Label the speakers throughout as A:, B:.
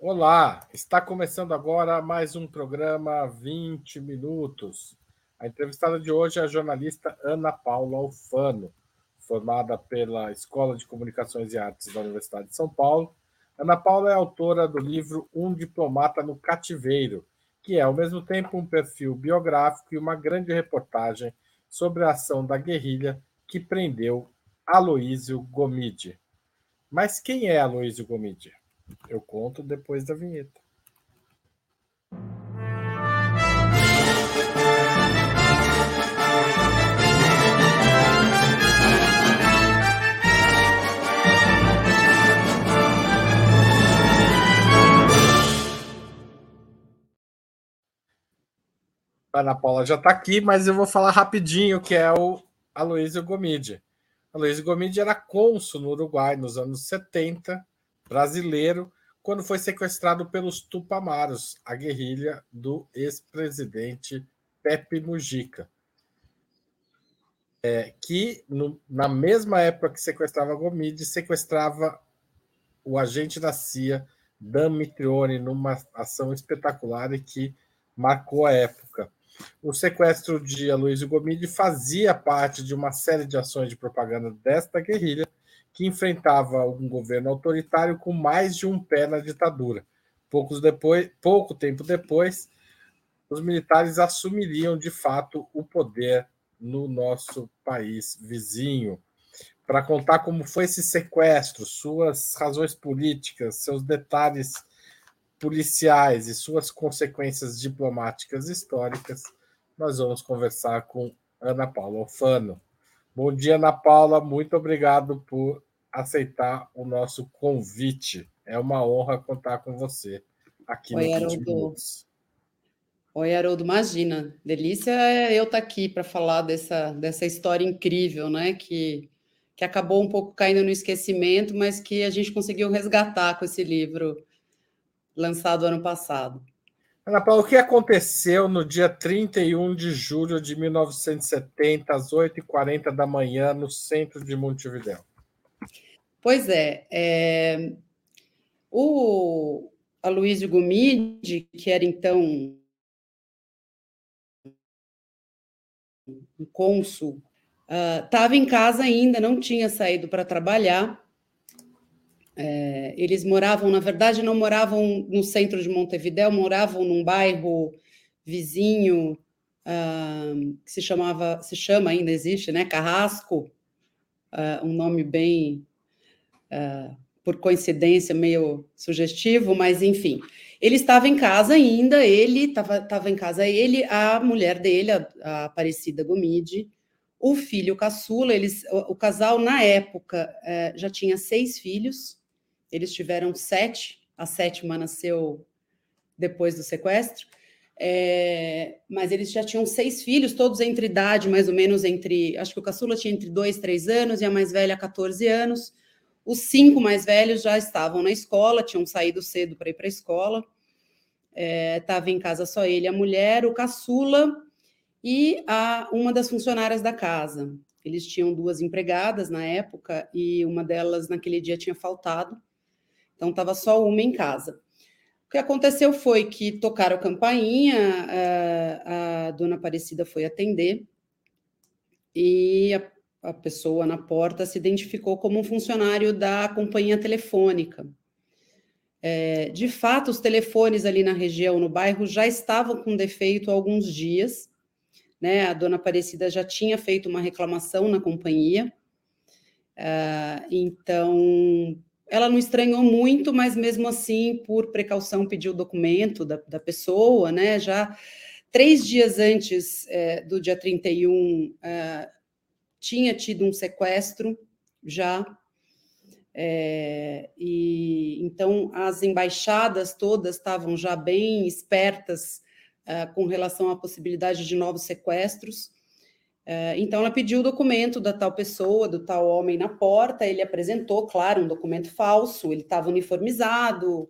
A: Olá, está começando agora mais um programa 20 minutos. A entrevistada de hoje é a jornalista Ana Paula Alfano, formada pela Escola de Comunicações e Artes da Universidade de São Paulo. Ana Paula é autora do livro Um Diplomata no Cativeiro, que é ao mesmo tempo um perfil biográfico e uma grande reportagem sobre a ação da guerrilha que prendeu Aloísio Gomide. Mas quem é Aloísio Gomide? Eu conto depois da vinheta. A Ana Paula já está aqui, mas eu vou falar rapidinho que é o Aloysio Gomide. Aloysio Gomide era cônsul no Uruguai nos anos 70, brasileiro, quando foi sequestrado pelos Tupamaros, a guerrilha do ex-presidente Pepe Mujica. É, que, no, na mesma época que sequestrava Gomide, sequestrava o agente da CIA, Dan Mitrione, numa ação espetacular e que marcou a época. O sequestro de Aloysio Gomide fazia parte de uma série de ações de propaganda desta guerrilha, que enfrentava um governo autoritário com mais de um pé na ditadura. Poucos depois, pouco tempo depois, os militares assumiriam de fato o poder no nosso país vizinho. Para contar como foi esse sequestro, suas razões políticas, seus detalhes policiais e suas consequências diplomáticas históricas, nós vamos conversar com Ana Paula Alfano. Bom dia, Ana Paula. Muito obrigado por aceitar o nosso convite. É uma honra contar com você aqui
B: Oi, no Haroldo. Oi, Haroldo. Imagina, delícia é eu estar aqui para falar dessa, dessa história incrível, né? Que, que acabou um pouco caindo no esquecimento, mas que a gente conseguiu resgatar com esse livro lançado ano passado.
A: Ana Paula, o que aconteceu no dia 31 de julho de 1970, às 8h40 da manhã, no centro de Montevidéu?
B: Pois é, é o Aloysio Gomide, que era então um cônsul, estava uh, em casa ainda, não tinha saído para trabalhar, é, eles moravam, na verdade, não moravam no centro de Montevidéu, moravam num bairro vizinho uh, que se chamava, se chama ainda existe, né? Carrasco, uh, um nome bem, uh, por coincidência, meio sugestivo, mas enfim. Ele estava em casa ainda, ele estava em casa, ele, a mulher dele, a, a Aparecida Gomide, o filho caçula, eles, o, o casal, na época, já tinha seis filhos, eles tiveram sete, a sétima nasceu depois do sequestro, mas eles já tinham seis filhos, todos entre idade, mais ou menos entre. Acho que o caçula tinha entre dois, três anos e a mais velha, 14 anos. Os cinco mais velhos já estavam na escola, tinham saído cedo para ir para a escola. Estava é, em casa só ele, a mulher, o caçula e a, uma das funcionárias da casa. Eles tinham duas empregadas na época e uma delas naquele dia tinha faltado. Então, estava só uma em casa. O que aconteceu foi que tocaram campainha, a, eh, a dona Aparecida foi atender e a, a, pessoa na porta se identificou como um funcionário da companhia telefônica. É, de fato, os telefones ali na região, no bairro, já estavam com defeito há alguns dias. Né? A dona Aparecida já tinha feito uma reclamação na companhia. Uh, então, ela não estranhou muito, mas mesmo assim, por precaução, pediu o documento da, da pessoa, né? Já três dias antes é, do dia 31, é, tinha tido um sequestro já. É, e então as embaixadas todas estavam já bem espertas é, com relação à possibilidade de novos sequestros. É, então, ela pediu o documento da tal pessoa, do tal homem na porta. Ele apresentou, claro, um documento falso, ele estava uniformizado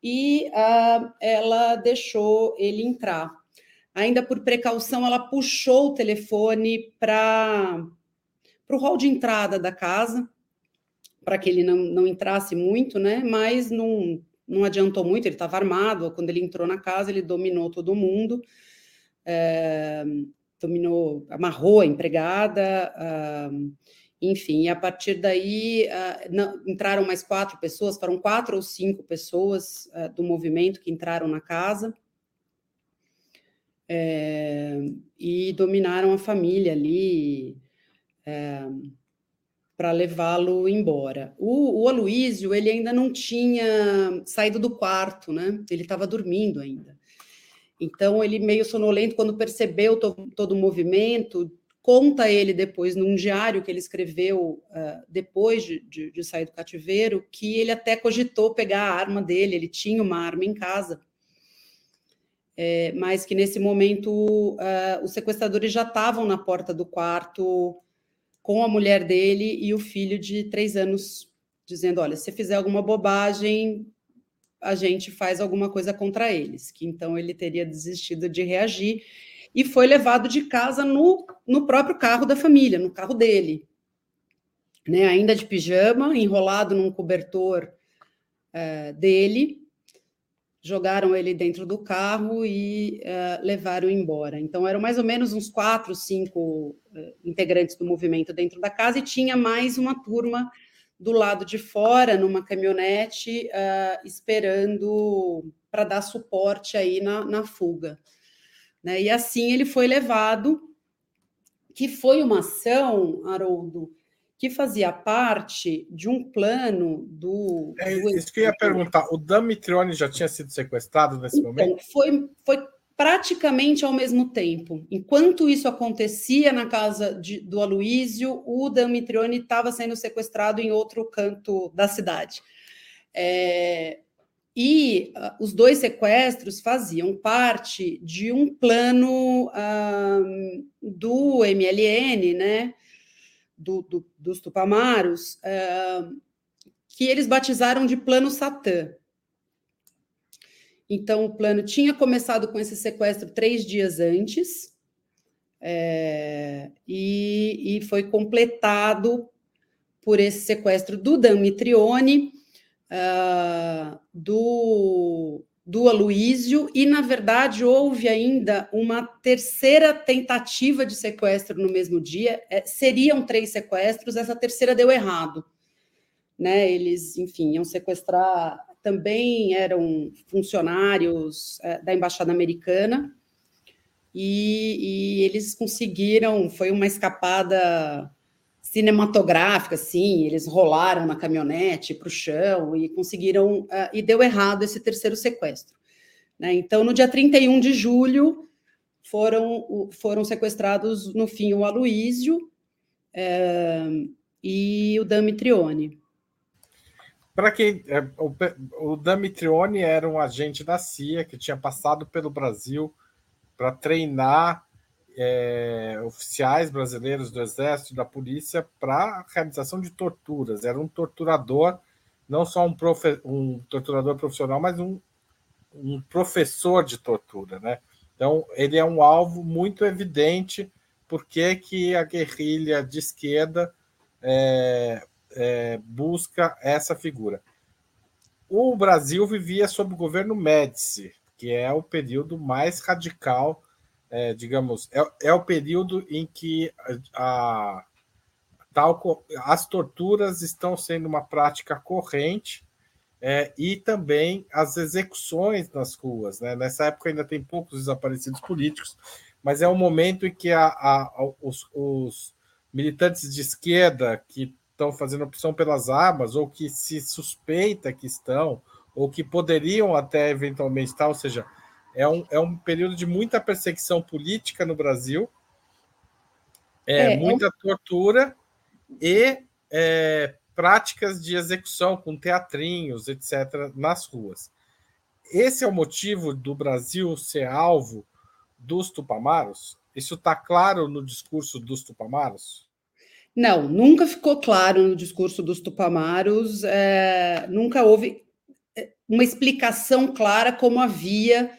B: e uh, ela deixou ele entrar. Ainda por precaução, ela puxou o telefone para o hall de entrada da casa, para que ele não, não entrasse muito, né? Mas não, não adiantou muito, ele estava armado. Quando ele entrou na casa, ele dominou todo mundo, é, dominou, amarrou a empregada, enfim, e a partir daí uh, não, entraram mais quatro pessoas, foram quatro ou cinco pessoas uh, do movimento que entraram na casa é, e dominaram a família ali é, para levá-lo embora. O, o Aloísio, ele ainda não tinha saído do quarto, né? Ele estava dormindo ainda. Então, ele meio sonolento, quando percebeu to, todo o movimento, conta ele depois num diário que ele escreveu uh, depois de, de, de, sair do cativeiro, que ele até cogitou pegar a arma dele, ele tinha uma arma em casa, é, mas que nesse momento uh, os sequestradores já estavam na porta do quarto com a mulher dele e o filho de três anos, dizendo: olha, se fizer alguma bobagem, a gente faz alguma coisa contra eles, que então ele teria desistido de reagir e foi levado de casa no, no próprio carro da família, no carro dele. Né, ainda de pijama, enrolado num cobertor uh, dele, jogaram ele dentro do carro e uh, levaram embora. Então, eram mais ou menos uns quatro, cinco uh, integrantes do movimento dentro da casa e tinha mais uma turma do lado de fora, numa caminhonete, esperando para dar suporte aí na, na fuga. Né? E assim ele foi levado, que foi uma ação, Haroldo, que fazia parte de um plano do.
A: É isso que eu ia perguntar. O Damitrione já tinha sido sequestrado nesse então, momento?
B: Foi, foi praticamente ao mesmo tempo. Enquanto isso acontecia na casa de, do Aloísio, o Damitrione estava sendo sequestrado em outro canto da cidade. É, e uh, os dois sequestros faziam parte de um plano uh, do MLN, né, do, do, dos Tupamaros, uh, que eles batizaram de Plano Satã. Então, o plano tinha começado com esse sequestro três dias antes, é, e, e foi completado por esse sequestro do Damitrione, uh, do, do Aloísio, e, na verdade, houve ainda uma terceira tentativa de sequestro no mesmo dia. É, seriam três sequestros, essa terceira deu errado. Né? Eles, enfim, iam sequestrar, também eram funcionários é, da Embaixada Americana, e, e eles conseguiram, foi uma escapada cinematográfica, assim, eles rolaram na caminhonete para o chão e conseguiram, uh, e deu errado esse terceiro sequestro. Né? Então, no dia 31 de julho, foram, foram sequestrados, no fim, o Aloísio uh, e o Damitrione.
A: Para quem. É, o, o Damitrione era um agente da CIA que tinha passado pelo Brasil para treinar é, oficiais brasileiros do Exército e da Polícia para realização de torturas. Era um torturador, não só um, profe, um torturador profissional, mas um, um professor de tortura. Né? Então, ele é um alvo muito evidente porque que a guerrilha de esquerda é, é, busca essa figura. O Brasil vivia sob o governo Médici, que é o período mais radical é, digamos, é, é o período em que a, a, tal, as torturas estão sendo uma prática corrente é, e também as execuções nas ruas. Né? Nessa época ainda tem poucos desaparecidos políticos, mas é o momento em que a, a, os, os militantes de esquerda que estão fazendo opção pelas armas, ou que se suspeita que estão, ou que poderiam até eventualmente estar, ou seja, é um, é um período de muita perseguição política no Brasil, é, é muita é um... tortura e é, práticas de execução com teatrinhos, etc., nas ruas. Esse é o motivo do Brasil ser alvo dos tupamaros? Isso está claro no discurso dos tupamaros?
B: Não, nunca ficou claro no discurso dos tupamaros, é, nunca houve é, uma explicação clara como havia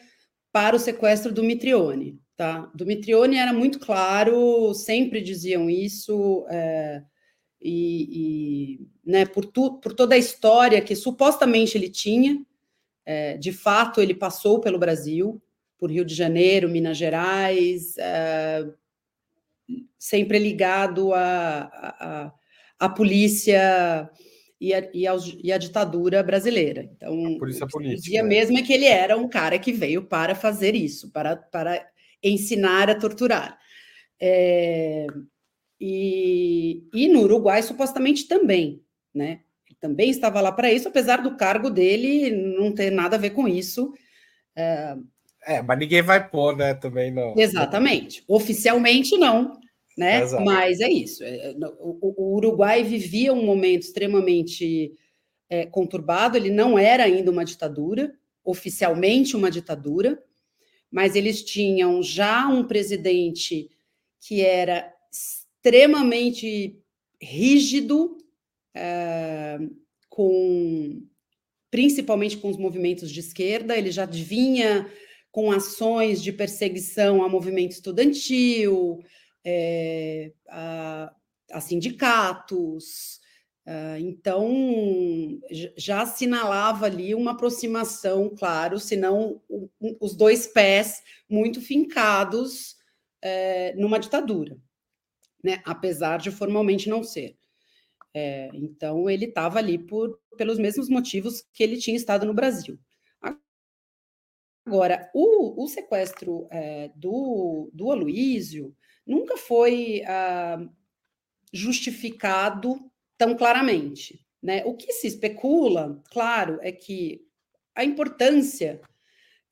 B: para o sequestro do Mitrione. Tá? Do Mitrione era muito claro, sempre diziam isso, é, e, e né, por, tu, por toda a história que supostamente ele tinha, É, de fato, ele passou pelo Brasil, por Rio de Janeiro, Minas Gerais, é, sempre ligado à, à, polícia e a, e, aos, e a, ditadura brasileira. Então,
A: a polícia política.
B: Dizia né? mesmo é que ele era um cara que veio para fazer isso, para, para ensinar a torturar. É, e, e no Uruguai, supostamente também, né? Ele também estava lá para isso, apesar do cargo dele não ter nada a ver com isso.
A: É, é mas ninguém vai pôr, né? Também não.
B: Exatamente. Oficialmente não, né? Exato. Mas é isso. É, é, o, o, Uruguai vivia um momento extremamente é, conturbado. Ele não era ainda uma ditadura, oficialmente uma ditadura, mas eles tinham já um presidente que era extremamente rígido, é, com principalmente com os movimentos de esquerda. Ele já vinha com ações de perseguição a movimento estudantil, é, a, a, sindicatos. Uh, então, já assinalava ali uma aproximação, claro, senão um, os dois pés muito fincados é, numa ditadura, né? apesar de formalmente não ser. É, então, ele estava ali por, pelos mesmos motivos que ele tinha estado no Brasil. Agora, o, o sequestro é, do, do Aloísio nunca foi ah, justificado tão claramente. Né? O que se especula, claro, é que a importância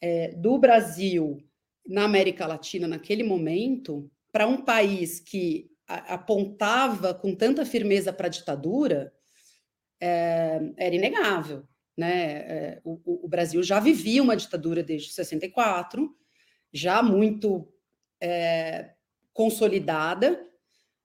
B: é, do Brasil na América Latina naquele momento, para um país que a, apontava com tanta firmeza para a ditadura, é, era inegável. Né? É, o, o, Brasil já vivia uma ditadura desde 64, já muito é, consolidada,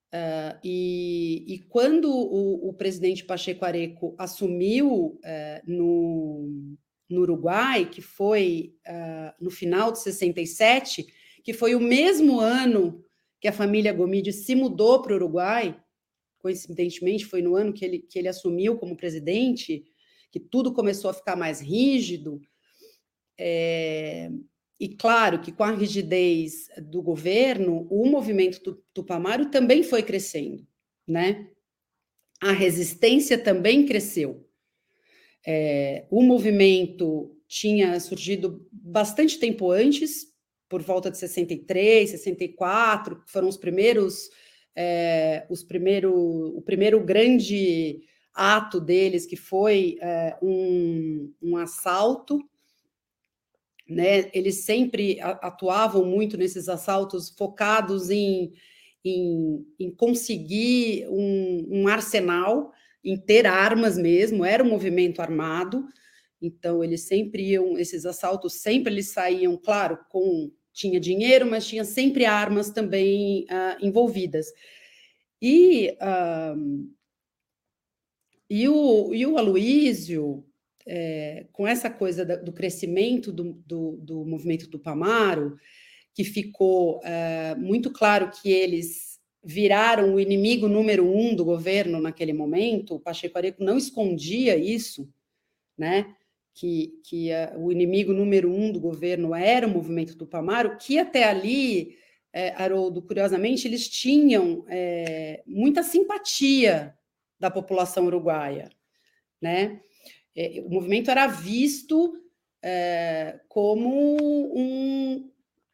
B: Uh, e, e, quando o, o, presidente Pacheco Areco assumiu uh, no, no, Uruguai, que foi uh, no final de 67, que foi o mesmo ano que a família Gomide se mudou para o Uruguai, coincidentemente foi no ano que ele, que ele assumiu como presidente, que tudo começou a ficar mais rígido. É, e claro que com a rigidez do governo, o movimento Tupamaro também foi crescendo, né? A resistência também cresceu. É, o movimento tinha surgido bastante tempo antes, por volta de 63, 64, foram os primeiros, é, os primeiro, o primeiro grande ato deles, que foi é, um, um assalto né? Eles sempre atuavam muito nesses assaltos focados em, em, em conseguir um, um, arsenal, em ter armas mesmo, era um movimento armado, então eles sempre iam, esses assaltos sempre eles saíam, claro, com tinha dinheiro, mas tinha sempre armas também uh, envolvidas. E, uh, e, o, e o Aloísio, é, com essa coisa da, do crescimento do, do, do, movimento do Pamaro, que ficou é, muito claro que eles viraram o inimigo número um do governo naquele momento, o Pacheco Areco não escondia isso, né? Que, que a, o inimigo número um do governo era o movimento do Pamaro, que até ali, é, Haroldo, curiosamente, eles tinham é, muita simpatia da população uruguaia, né? É, o movimento era visto é, como um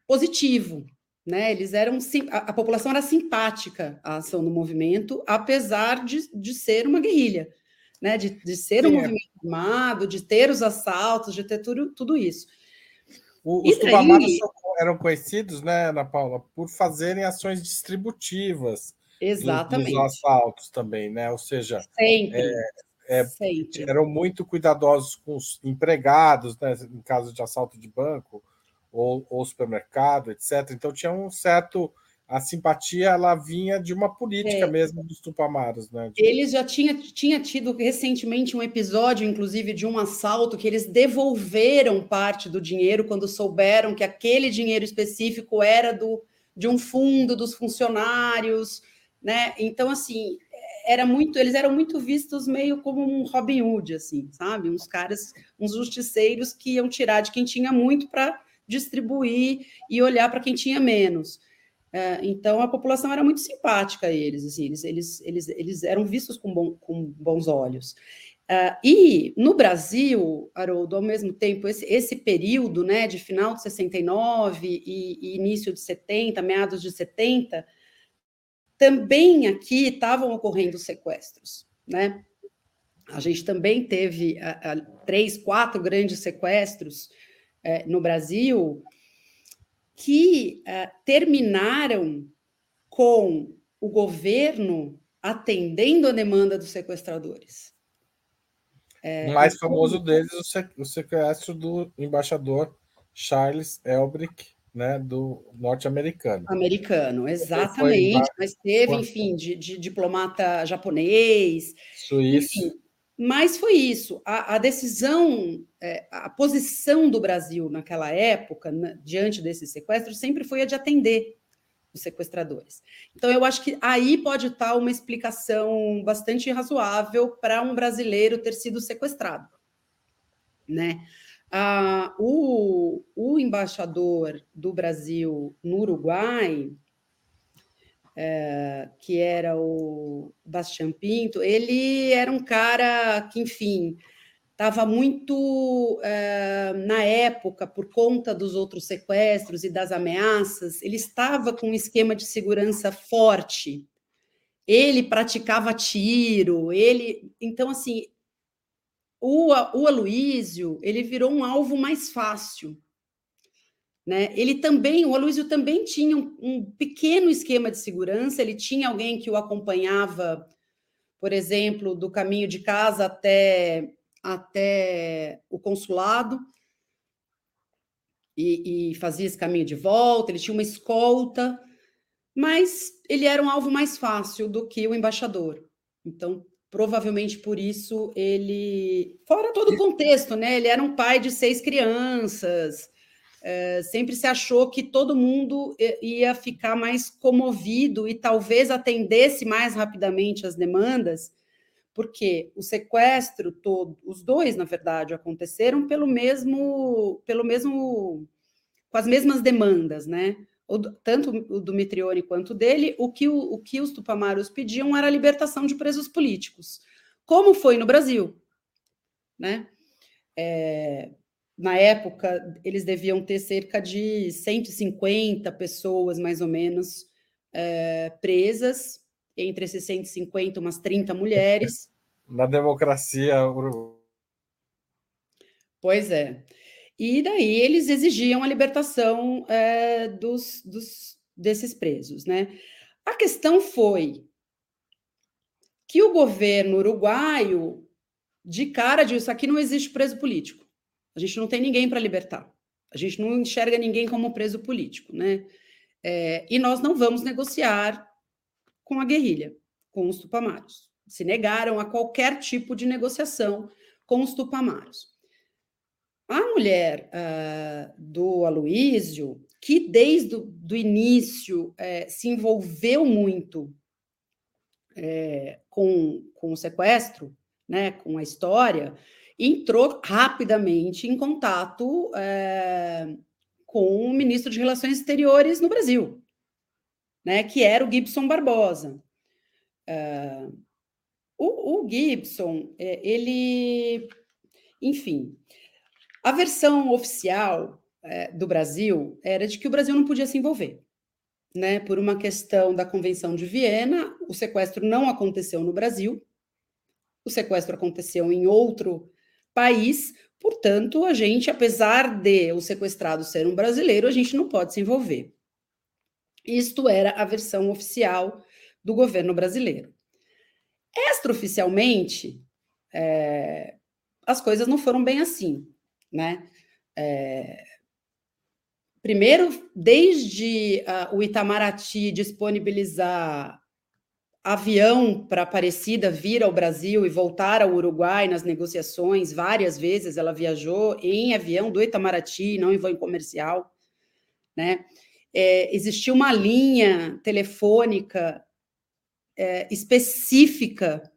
B: positivo, né? Eles eram a, a, população era simpática à ação do movimento, apesar de, de ser uma guerrilha, né? De, de ser Sim, um é. movimento armado, de ter os assaltos, de ter tudo, tudo isso.
A: O, os tubamaros eram conhecidos, né, Ana Paula, por fazerem ações distributivas.
B: Exatamente.
A: Dos, dos assaltos também, né? Ou seja,
B: Sempre.
A: É, é, eram muito cuidadosos com os empregados, né, em caso de assalto de banco ou, ou supermercado, etc. Então tinha um certo a simpatia ela vinha de uma política é. mesmo dos tupamaros, né?
B: De... Eles já tinham tinha tido recentemente um episódio, inclusive, de um assalto que eles devolveram parte do dinheiro quando souberam que aquele dinheiro específico era do de um fundo dos funcionários, né? Então, assim, era muito, eles eram muito vistos meio como um Robin Hood, assim, sabe? Uns caras, uns justiceiros que iam tirar de quem tinha muito para distribuir e olhar para quem tinha menos. É, então a população era muito simpática a eles, assim, eles, eles, eles, eles eram vistos com, bom, com bons olhos. Uh, e no Brasil, Haroldo, ao mesmo tempo, esse, esse período né, de final de 69 e, e início de 70, meados de 70, também aqui estavam ocorrendo sequestros. Né? A gente também teve uh, uh, três, quatro grandes sequestros eh, no Brasil que terminaram com o governo atendendo a demanda dos sequestradores.
A: É, o mais famoso deles, o sequestro do embaixador Charles Elbrick, né, do norte-americano.
B: Americano, exatamente. Mas teve, enfim, de, de diplomata japonês.
A: Suíço. Enfim,
B: mas foi isso. A, a decisão, é, a posição do Brasil naquela época, né, diante desse sequestro, sempre foi a de atender os sequestradores. Então, eu acho que aí pode estar uma explicação bastante razoável para um brasileiro ter sido sequestrado. Né? Ah, o, o embaixador do Brasil no Uruguai, é, que era o Bastian Pinto, ele era um cara que, enfim, estava muito uh, na época, por conta dos outros sequestros e das ameaças, ele estava com um esquema de segurança forte. Ele praticava tiro, ele. Então, assim, o, o Aloísio ele virou um alvo mais fácil. Né? Ele também, o Aloísio também tinha um, um pequeno esquema de segurança, ele tinha alguém que o acompanhava, por exemplo, do caminho de casa até até o consulado e, e, fazia esse caminho de volta. Ele tinha uma escolta, mas ele era um alvo mais fácil do que o embaixador. Então, provavelmente por isso ele, fora todo o contexto, né? Ele era um pai de seis crianças. É, sempre se achou que todo mundo ia ficar mais comovido e talvez atendesse mais rapidamente as demandas porque o sequestro todo, os dois, na verdade, aconteceram pelo mesmo, pelo mesmo, com as mesmas demandas, né? O, tanto o do Mitrione quanto dele, o que, o, o que os tupamaros pediam era a libertação de presos políticos, como foi no Brasil, né? É, na época, eles deviam ter cerca de 150 pessoas, mais ou menos, é, presas, entre esses 150, umas 30 mulheres.
A: Na democracia.
B: Pois é. E daí eles exigiam a libertação é, dos, dos, desses presos, né? A questão foi que o governo uruguaio, de cara, disse: aqui não existe preso político. A gente não tem ninguém para libertar. A gente não enxerga ninguém como preso político, né? É, e nós não vamos negociar com a guerrilha, com os tupamaros. Se negaram a qualquer tipo de negociação com os tupamaros. A mulher uh, do Aloísio, que desde o início é, se envolveu muito é, com, com o sequestro, né, com a história, entrou rapidamente em contato é, com o ministro de Relações Exteriores no Brasil, né, que era o Gibson Barbosa. Uh, o, o, Gibson, ele, enfim, a versão oficial é, do Brasil era de que o Brasil não podia se envolver, né? Por uma questão da Convenção de Viena, o sequestro não aconteceu no Brasil, o sequestro aconteceu em outro país, portanto, a gente, apesar de o sequestrado ser um brasileiro, a gente não pode se envolver. Isto era a versão oficial do governo brasileiro. Extraoficialmente, é, as coisas não foram bem assim, né? É, primeiro, desde uh, o Itamaraty disponibilizar avião para Aparecida vir ao Brasil e voltar ao Uruguai nas negociações, várias vezes ela viajou em avião do Itamaraty, não em voo comercial, né? é, uma linha telefônica é, específica,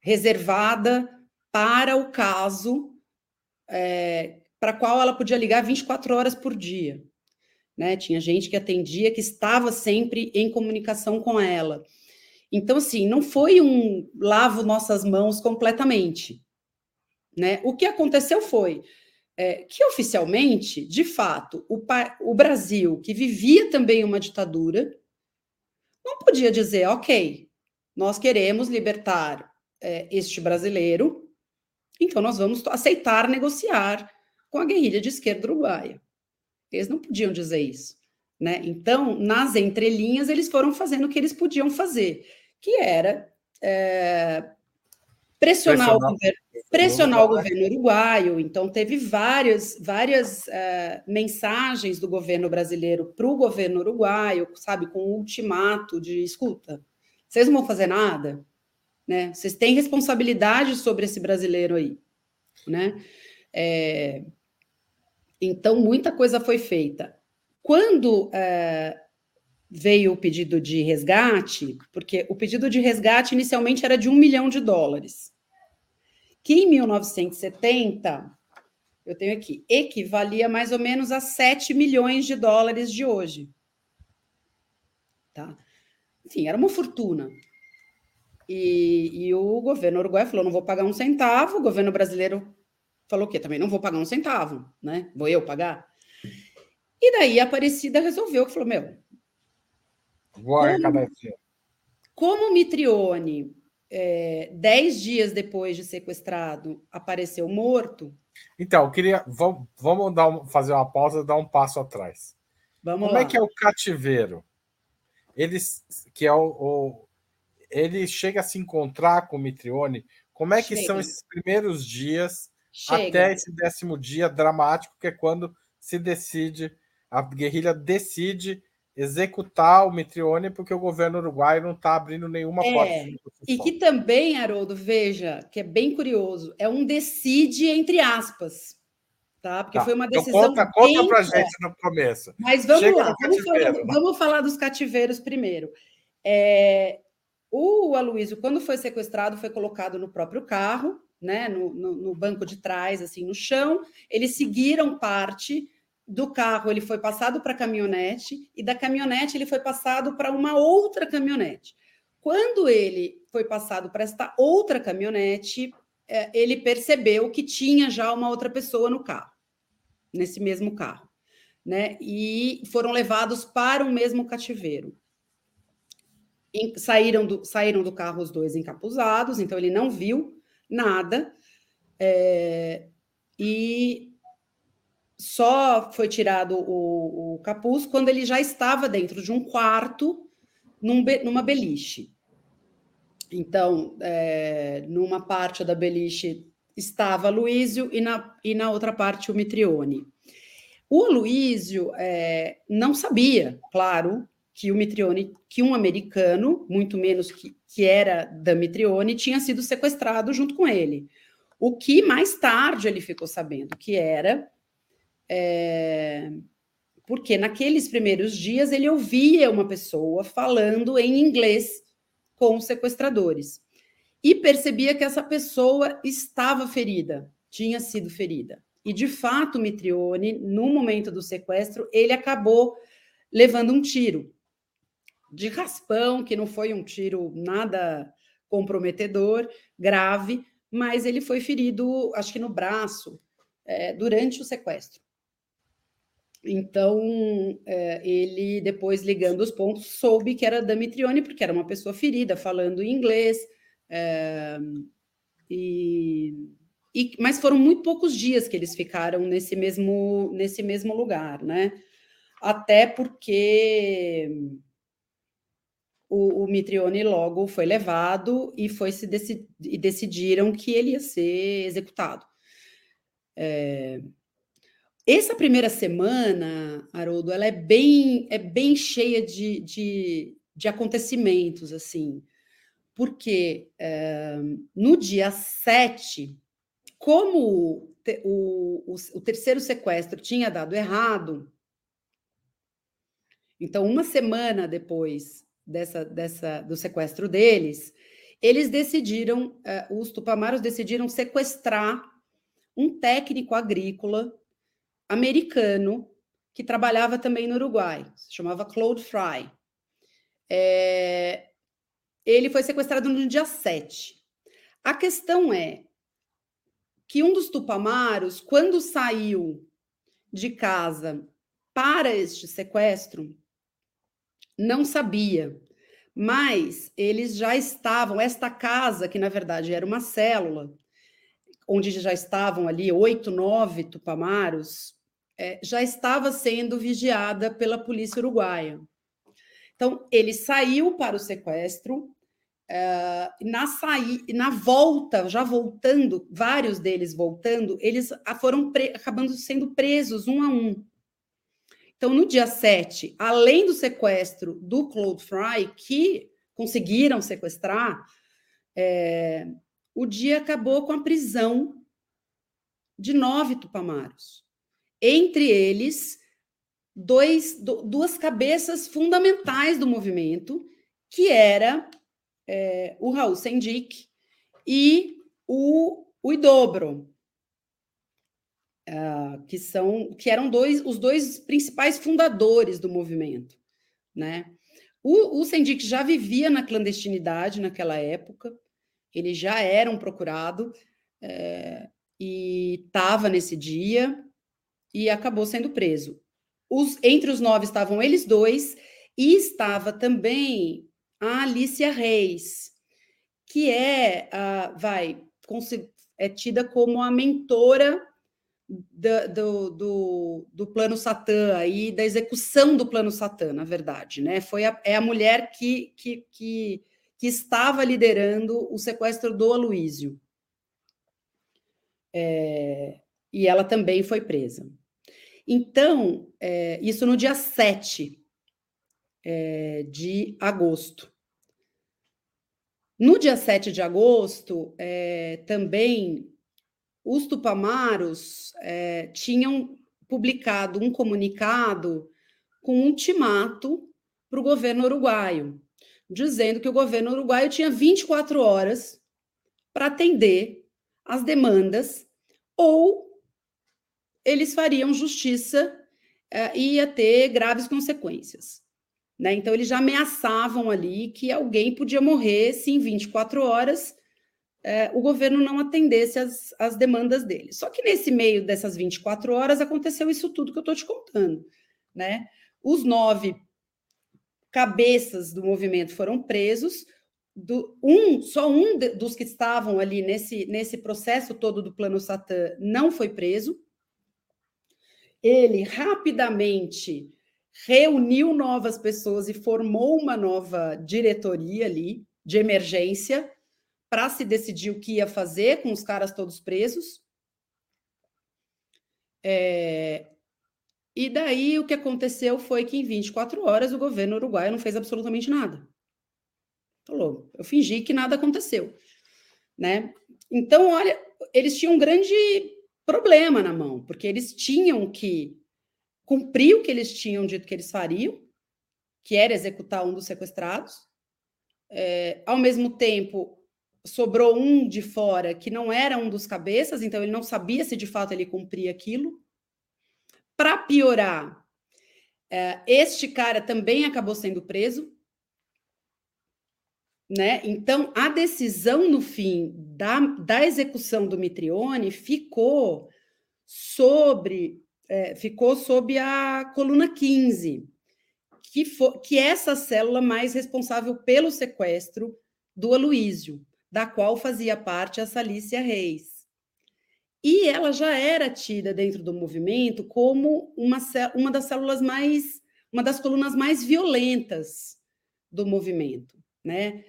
B: reservada para o caso é, para qual ela podia ligar 24 horas por dia. Né? Tinha gente que atendia que estava sempre em comunicação com ela. Então, assim, não foi um lavo nossas mãos completamente. Né? O que aconteceu foi é, que, oficialmente, de fato, o, o Brasil, que vivia também uma ditadura, não podia dizer, ok, nós queremos libertar é, este brasileiro, então nós vamos aceitar negociar com a guerrilha de esquerda uruguaia. Eles não podiam dizer isso. Né? Então, nas entrelinhas, eles foram fazendo o que eles podiam fazer, que era é, pressionar, pressionar, o governo, pressionar o governo uruguaio. Então, teve várias, várias uh, mensagens do governo brasileiro para o governo uruguaio, sabe, com um ultimato de escuta, vocês não vão fazer nada, né? Vocês têm responsabilidade sobre esse brasileiro aí, né? É, então, muita coisa foi feita. Quando uh, veio o pedido de resgate, porque o pedido de resgate inicialmente era de um milhão de dólares, que em 1970, eu tenho aqui, equivalia mais ou menos a 7 milhões de dólares de hoje. Tá? Enfim, era uma fortuna. E, e o governo uruguaio falou: não vou pagar um centavo, o governo brasileiro falou que também não vou pagar um centavo, né? Vou eu pagar. E daí a Aparecida resolveu que falou: meu,
A: Vou
B: como, como Mitrione, é, dez dias depois de sequestrado, apareceu morto.
A: Então, eu queria. Vamos, vamos dar um, fazer uma pausa dar um passo atrás.
B: Vamos
A: como
B: lá.
A: é que é o cativeiro? Eles, que é o, o, ele chega a se encontrar com o Mitrione. Como é que chega. são esses primeiros dias chega. até esse décimo dia dramático, que é quando se decide, a guerrilha decide executar o Mitrione porque o governo uruguaio não está abrindo nenhuma
B: é,
A: porta.
B: E que também, Haroldo, veja, que é bem curioso, é um decide entre aspas. Tá? Porque tá. foi uma decisão.
A: Então conta, conta para gente no começo.
B: Mas vamos Chega lá, vamos falar, vamos falar, dos cativeiros primeiro. É, o Aloysio, quando foi sequestrado, foi colocado no próprio carro, né, no, no, no banco de trás, assim, no chão. Eles seguiram parte do carro ele foi passado para a caminhonete e da caminhonete ele foi passado para uma outra caminhonete. Quando ele foi passado para esta outra caminhonete, é, ele percebeu que tinha já uma outra pessoa no carro, nesse mesmo carro, né? E foram levados para o mesmo cativeiro. Saíram, do, saíram do carro os dois encapuzados, então ele não viu nada. É, e só foi tirado o, o, capuz quando ele já estava dentro de um quarto num, numa beliche. Então, é, numa parte da beliche estava Luísio e na, e na outra parte o Mitrione. O Luísio é, não sabia, claro, que o Mitrione, que um americano, muito menos que, que era da Mitrione, tinha sido sequestrado junto com ele. O que mais tarde ele ficou sabendo, que era é, porque naqueles primeiros dias ele ouvia uma pessoa falando em inglês com os sequestradores e percebia que essa pessoa estava ferida, tinha sido ferida. E de fato, Mitrione, no momento do sequestro, ele acabou levando um tiro de raspão, que não foi um tiro nada comprometedor, grave, mas ele foi ferido, acho que no braço, é, durante o sequestro. Então, é, ele, depois ligando os pontos, soube que era Damitrione, porque era uma pessoa ferida, falando inglês. É, e, e, mas foram muito poucos dias que eles ficaram nesse mesmo, nesse mesmo lugar, né? Até porque o, o Mitrione logo foi levado e foi se decid, e decidiram que ele ia ser executado. É, essa primeira semana, Haroldo, ela é bem, é bem cheia de, de, de acontecimentos, assim, porque é, no dia 7, como o, o, o terceiro sequestro tinha dado errado, então, uma semana depois dessa, dessa, do sequestro deles, eles decidiram, uh, os tupamaros decidiram sequestrar um técnico agrícola americano que trabalhava também no Uruguai, se chamava Claude Fry. É, ele foi sequestrado no dia 7. A questão é que um dos tupamaros, quando saiu de casa para este sequestro, não sabia, mas eles já estavam, esta casa, que na verdade era uma célula, onde já estavam ali oito, nove tupamaros, é, já estava sendo vigiada pela polícia uruguaia. Então, ele saiu para o sequestro, Uh, na saí, na volta, já voltando, vários deles voltando, eles foram acabando sendo presos um a um. Então, no dia 7, além do sequestro do Claude Fry, que conseguiram sequestrar, é, o dia acabou com a prisão de nove tupamaros. Entre eles, dois, duas cabeças fundamentais do movimento, que era é, o Raul Sendik e o, o Idobro, uh, que são que eram dois os dois principais fundadores do movimento, né? O, o Sendik já vivia na clandestinidade naquela época, ele já era um procurado é, e estava nesse dia e acabou sendo preso. Os, entre os nove estavam eles dois e estava também a Alicia Reis, que é, uh, vai, é tida como a mentora do, do, do, do, plano Satã aí, da execução do plano Satã, na verdade, né? Foi a, é a mulher que, que, que, que estava liderando o sequestro do Aloísio. É, e ela também foi presa. Então, é, isso no dia 7 é, de agosto. No dia 7 de agosto, é, também os tupamaros é, tinham publicado um comunicado com um ultimato para o governo uruguaio, dizendo que o governo uruguaio tinha 24 horas para atender as demandas ou eles fariam justiça é, e ia ter graves consequências. Né? Então, eles já ameaçavam ali que alguém podia morrer se em 24 horas é, o governo não atendesse as, as demandas dele. Só que nesse meio dessas 24 horas aconteceu isso tudo que eu estou te contando. Né? Os nove cabeças do movimento foram presos, do, um, só um de, dos que estavam ali nesse, nesse processo todo do plano Satã não foi preso. Ele rapidamente reuniu novas pessoas e formou uma nova diretoria ali de emergência para se decidir o que ia fazer com os caras todos presos. É, e daí o que aconteceu foi que em 24 horas o governo uruguaio não fez absolutamente nada. Falou, eu fingi que nada aconteceu, né? Então, olha, eles tinham um grande problema na mão, porque eles tinham que cumprir o que eles tinham dito que eles fariam, que era executar um dos sequestrados. É, ao mesmo tempo, sobrou um de fora que não era um dos cabeças, então ele não sabia se de fato ele cumpria aquilo. Para piorar, é, este cara também acabou sendo preso. Né? Então, a decisão no fim da, da execução do Mitrione ficou sobre é, ficou sob a coluna 15, que, for, que é essa célula mais responsável pelo sequestro do Aloísio, da qual fazia parte a Salícia Reis. E ela já era tida dentro do movimento como uma, uma das células mais, uma das colunas mais violentas do movimento, né?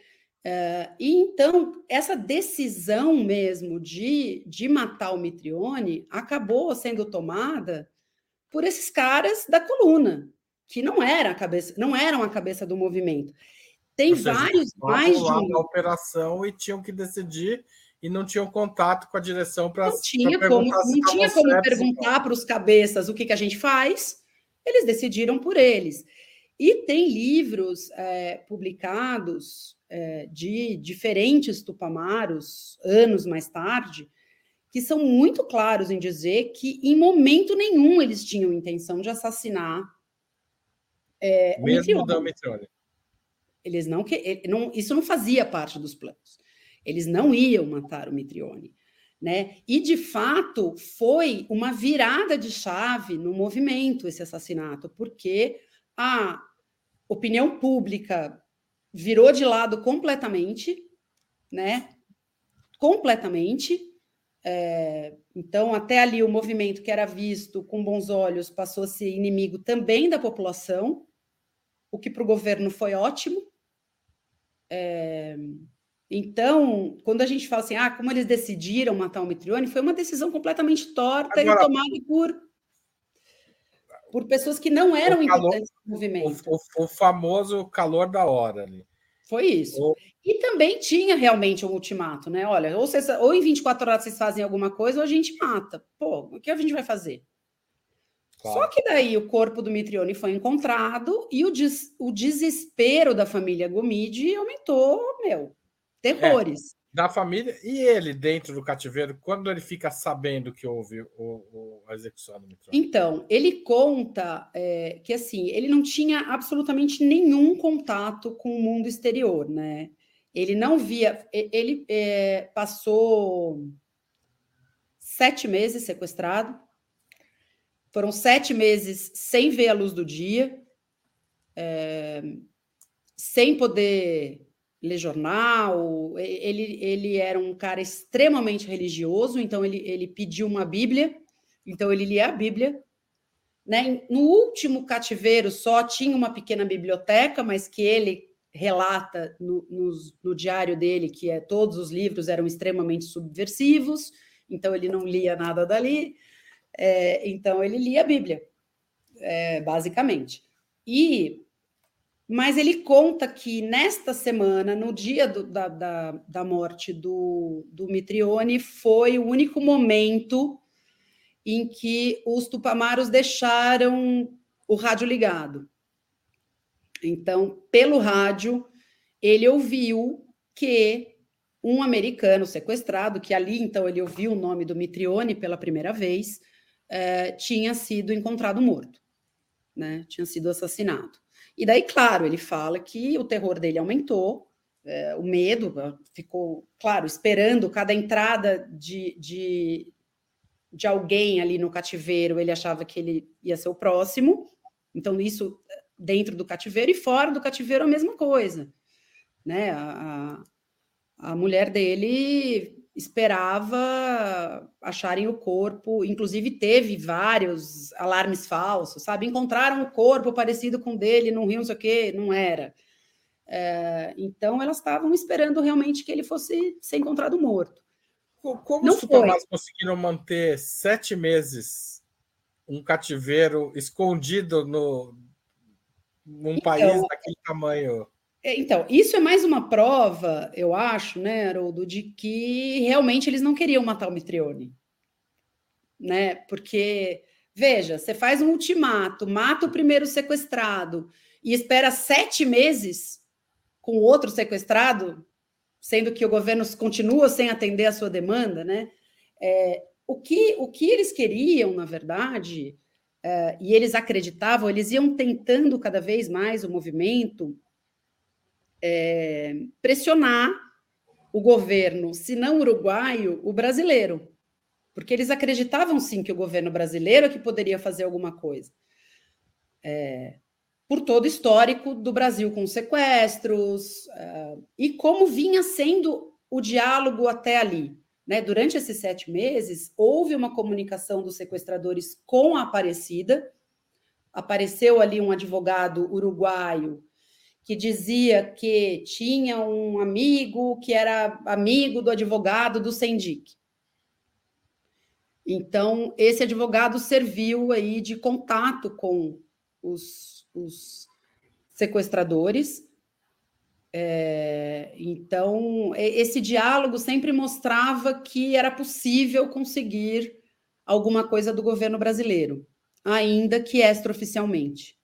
B: Uh, e então, essa decisão mesmo de, de matar o Mitrione acabou sendo tomada por esses caras da coluna, que não era a cabeça, não eram a cabeça do movimento. Tem seja, vários mais de
A: uma operação e tinham que decidir e não tinham contato com a direção para
B: não tinha como não tinha como perguntar para os cabeças o que, que a gente faz. Eles decidiram por eles. E tem livros é, publicados é, de diferentes tupamaros, anos mais tarde, que são muito claros em dizer que, em momento nenhum, eles tinham intenção de assassinar.
A: É, Mesmo da Mitrione.
B: Eles não, que, não, isso não fazia parte dos planos. Eles não iam matar o Mitrione. Né? E de fato foi uma virada de chave no movimento esse assassinato, porque a opinião pública virou de lado completamente, né? Completamente. É, então, até ali, o movimento que era visto com bons olhos passou a ser inimigo também da população, o que para o governo foi ótimo. É, então, quando a gente fala assim, ah, como eles decidiram matar o Mitrione, foi uma decisão completamente torta Agora, e tomada por por pessoas que não eram importantes no movimento.
A: O, o, o, famoso calor da hora ali.
B: Foi isso. O... E também tinha realmente um ultimato, né? Olha, ou, vocês, ou em 24 horas vocês fazem alguma coisa, ou a gente mata. Pô, o que a gente vai fazer? Claro. Só que daí o corpo do Mitrione foi encontrado e o, des, o desespero da família Gomide aumentou, meu, terrores.
A: É da família e ele dentro do cativeiro, quando ele fica sabendo que houve o, o, a execução do Mitrone?
B: Então, ele conta é, que assim, ele não tinha absolutamente nenhum contato com o mundo exterior, né? Ele não via, ele é, passou sete meses sequestrado, foram sete meses sem ver a luz do dia, é, sem poder ler jornal. Ele, ele era um cara extremamente religioso, então ele, ele pediu uma Bíblia, então ele lia a Bíblia. Né? No último cativeiro só tinha uma pequena biblioteca, mas que ele relata no, no, no diário dele que é, todos os livros eram extremamente subversivos, então ele não lia nada dali. É, então ele lia a Bíblia, é, basicamente. E mas ele conta que nesta semana, no dia do, da, da, da, morte do, do Mitrione, foi o único momento em que os tupamaros deixaram o rádio ligado. Então, pelo rádio, ele ouviu que um americano sequestrado, que ali então ele ouviu o nome do Mitrione pela primeira vez, eh, tinha sido encontrado morto, né? tinha sido assassinado. E daí, claro, ele fala que o terror dele aumentou, é, o medo ficou, claro, esperando cada entrada de, de, de alguém ali no cativeiro, ele achava que ele ia ser o próximo. Então, isso dentro do cativeiro e fora do cativeiro a mesma coisa. Né? A, a mulher dele esperava acharem o corpo, inclusive teve vários alarmes falsos, sabe? Encontraram o corpo parecido com o dele no rio, não sei o quê, não era. É, então elas estavam esperando realmente que ele fosse ser encontrado morto.
A: Como não os Supermás conseguiram manter sete meses um cativeiro escondido no, num então, país daquele tamanho?
B: É, então, isso é mais uma prova, eu acho, né, Haroldo, de que realmente eles não queriam matar o Mitrione. Né? Porque, veja, você faz um ultimato, mata o primeiro sequestrado e espera sete meses com outro sequestrado, sendo que o governo continua sem atender a sua demanda, né? É, o, que, o que eles queriam, na verdade, é, e eles acreditavam, eles iam tentando cada vez mais o movimento é, pressionar o governo, se não uruguaio, o brasileiro. Porque eles acreditavam sim que o governo brasileiro é que poderia fazer alguma coisa. É, por todo o histórico do Brasil com sequestros, uh, e como vinha sendo o diálogo até ali. Né? Durante esses sete meses, houve uma comunicação dos sequestradores com a Aparecida, apareceu ali um advogado uruguaio que dizia que tinha um amigo que era amigo do advogado do Sendic. Então, esse advogado serviu aí de contato com os, os sequestradores. É, então, esse diálogo sempre mostrava que era possível conseguir alguma coisa do governo brasileiro, ainda que extraoficialmente.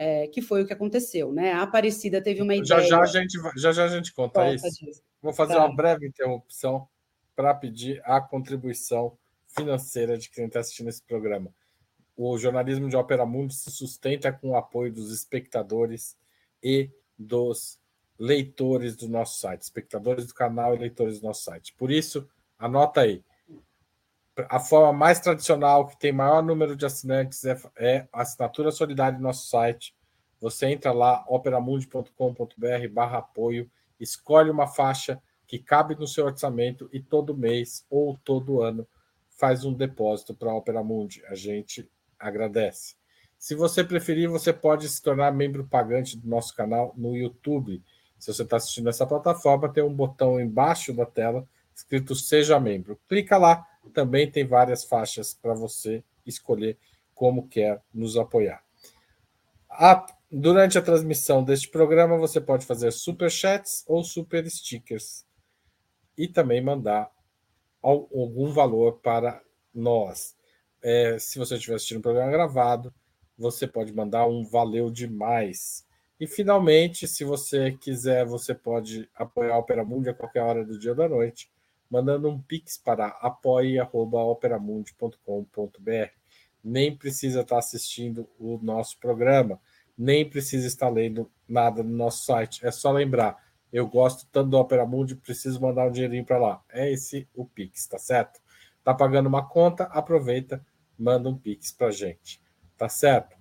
B: É, que foi o que aconteceu, né? A Aparecida teve uma
A: já,
B: ideia.
A: Já, a gente, já já a gente conta, conta isso. Disso. Vou fazer tá. uma breve interrupção para pedir a contribuição financeira de quem está assistindo esse programa. O jornalismo de Ópera Mundi se sustenta com o apoio dos espectadores e dos leitores do nosso site, espectadores do canal e leitores do nosso site. Por isso, anota aí. A forma mais tradicional, que tem maior número de assinantes, é, é a assinatura solidária do nosso site. Você entra lá, operamundi.com.br barra apoio, escolhe uma faixa que cabe no seu orçamento e todo mês ou todo ano faz um depósito para a Opera Mundi. A gente agradece. Se você preferir, você pode se tornar membro pagante do nosso canal no YouTube. Se você está assistindo essa plataforma, tem um botão embaixo da tela escrito Seja Membro. Clica lá, também tem várias faixas para você escolher como quer nos apoiar. A, durante a transmissão deste programa, você pode fazer super chats ou super stickers e também mandar algum valor para nós. É, se você estiver assistindo o programa gravado, você pode mandar um valeu demais. E finalmente, se você quiser, você pode apoiar a Opera Mundi a qualquer hora do dia ou da noite, mandando um pix para apoie.operamundi.com.br. Nem precisa estar assistindo o nosso programa, nem precisa estar lendo nada no nosso site. É só lembrar, eu gosto tanto do Opera Mundi, preciso mandar um dinheirinho para lá. É esse o pix, tá certo? Tá pagando uma conta, aproveita, manda um pix para gente, tá certo?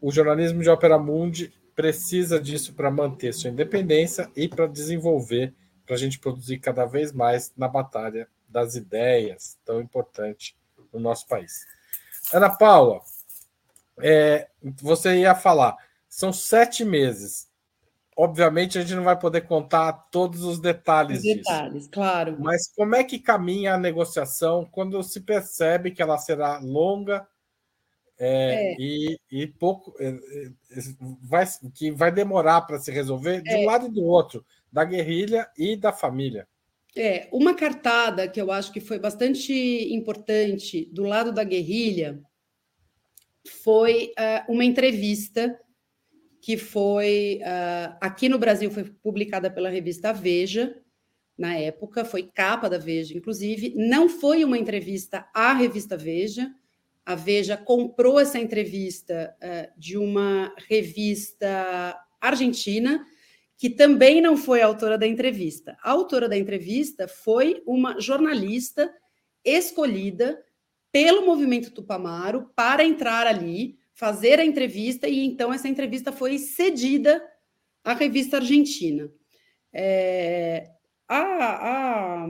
A: O jornalismo de Opera Mundi precisa disso para manter sua independência e para desenvolver, para a gente produzir cada vez mais na batalha das ideias, tão importante no nosso país. Ana Paula, é, você ia falar, são sete meses. Obviamente, a gente não vai poder contar todos os detalhes, os
B: detalhes
A: disso.
B: claro.
A: Mas como é que caminha a negociação quando se percebe que ela será longa é, é. E, e, pouco é, é, vai, que vai demorar para se resolver de um é. lado e do outro, da guerrilha e da família.
B: É, uma cartada que eu acho que foi bastante importante do lado da guerrilha foi uh, uma entrevista que foi uh, aqui no Brasil foi publicada pela revista Veja na época, foi capa da Veja, inclusive. Não foi uma entrevista à revista Veja, a Veja comprou essa entrevista uh, de uma revista argentina, que também não foi autora da entrevista. A autora da entrevista foi uma jornalista escolhida pelo movimento Tupamaro para entrar ali, fazer a entrevista, e então essa entrevista foi cedida à revista argentina. É, a, a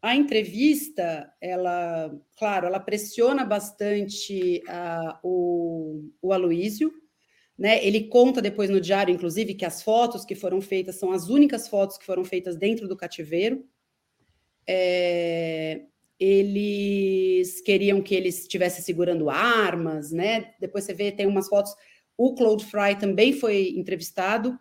B: a entrevista, ela, claro, ela pressiona bastante uh, o, o Aloísio, né? Ele conta depois no diário, inclusive, que as fotos que foram feitas são as únicas fotos que foram feitas dentro do cativeiro. É, eles queriam que ele estivesse segurando armas, né? Depois você vê, tem umas fotos. O Claude Fry também foi entrevistado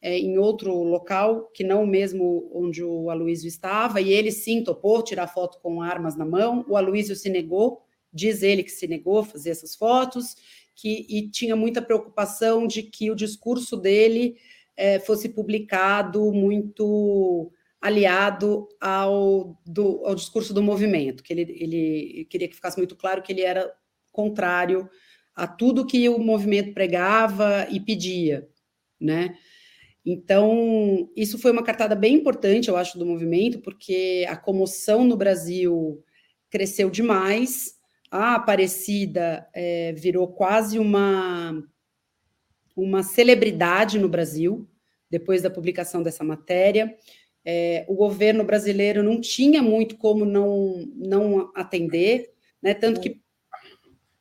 B: é, em outro local, que não o mesmo onde o Aloísio estava, e ele sim topou tirar foto com armas na mão. O Aloísio se negou, diz ele que se negou a fazer essas fotos, que, e tinha muita preocupação de que o discurso dele é, fosse publicado muito aliado ao, do, ao discurso do movimento, que ele, ele queria que ficasse muito claro que ele era contrário a tudo que o movimento pregava e pedia, né? Então, isso foi uma cartada bem importante, eu acho, do movimento, porque a comoção no Brasil cresceu demais. A Aparecida é, virou quase uma, uma celebridade no Brasil, depois da publicação dessa matéria. É, o governo brasileiro não tinha muito como não, não atender, né? Tanto que.